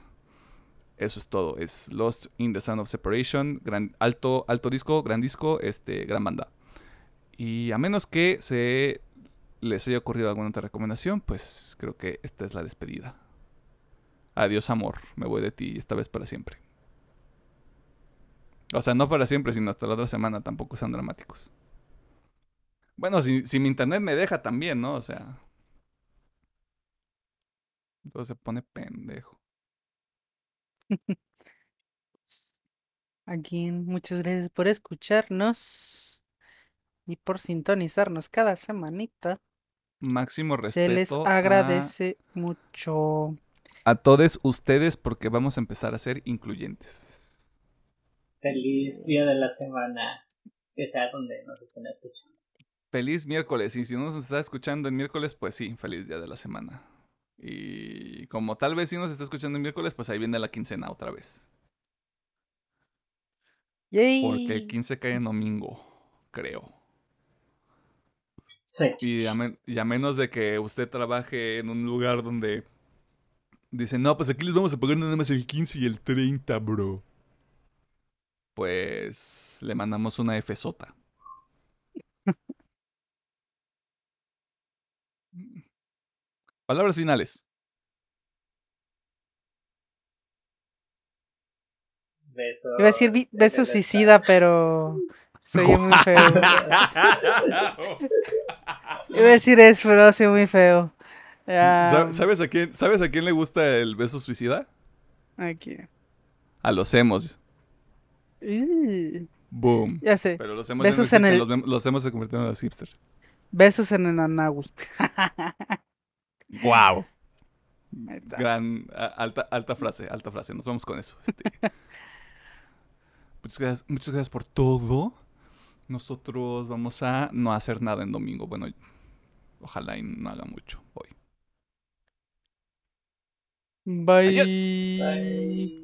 Eso es todo. Es Lost in the Sound of Separation. Gran, alto, alto disco, gran disco, este, gran banda. Y a menos que se les haya ocurrido alguna otra recomendación, pues creo que esta es la despedida. Adiós, amor. Me voy de ti, esta vez para siempre. O sea, no para siempre, sino hasta la otra semana. Tampoco sean dramáticos. Bueno, si, si mi internet me deja también, ¿no? O sea. Entonces se pone pendejo. Aquí, muchas gracias por escucharnos y por sintonizarnos cada semanita. Máximo respeto. Se les agradece mucho. A todos ustedes porque vamos a empezar a ser incluyentes. Feliz día de la semana, que sea donde nos estén escuchando. Feliz miércoles, y si no nos está escuchando en miércoles, pues sí, feliz día de la semana. Y como tal vez si nos está escuchando el miércoles, pues ahí viene la quincena otra vez. Porque el 15 cae en domingo, creo. Sí. Y a, menos de que usted trabaje en un lugar donde dicen, no, pues aquí les vamos a pagar nada más el 15 y el 30, bro. Pues le mandamos una F sota. Palabras finales. Besos. Iba a decir beso suicida, pero soy muy feo. Iba a decir eso, pero soy muy feo. ¿Sabes a quién, ¿Sabes a quién le gusta el beso suicida? ¿A quién? A los emos. Boom. Ya sé. Pero los emos, Besos en el... los, emos se convirtieron en los hipsters. Besos en el Anahui. Wow. Gran, alta, alta frase, alta frase. Nos vamos con eso. Este. muchas, gracias, muchas gracias por todo. Nosotros vamos a no hacer nada en domingo. Bueno, ojalá y no haga mucho hoy. Bye. Bye.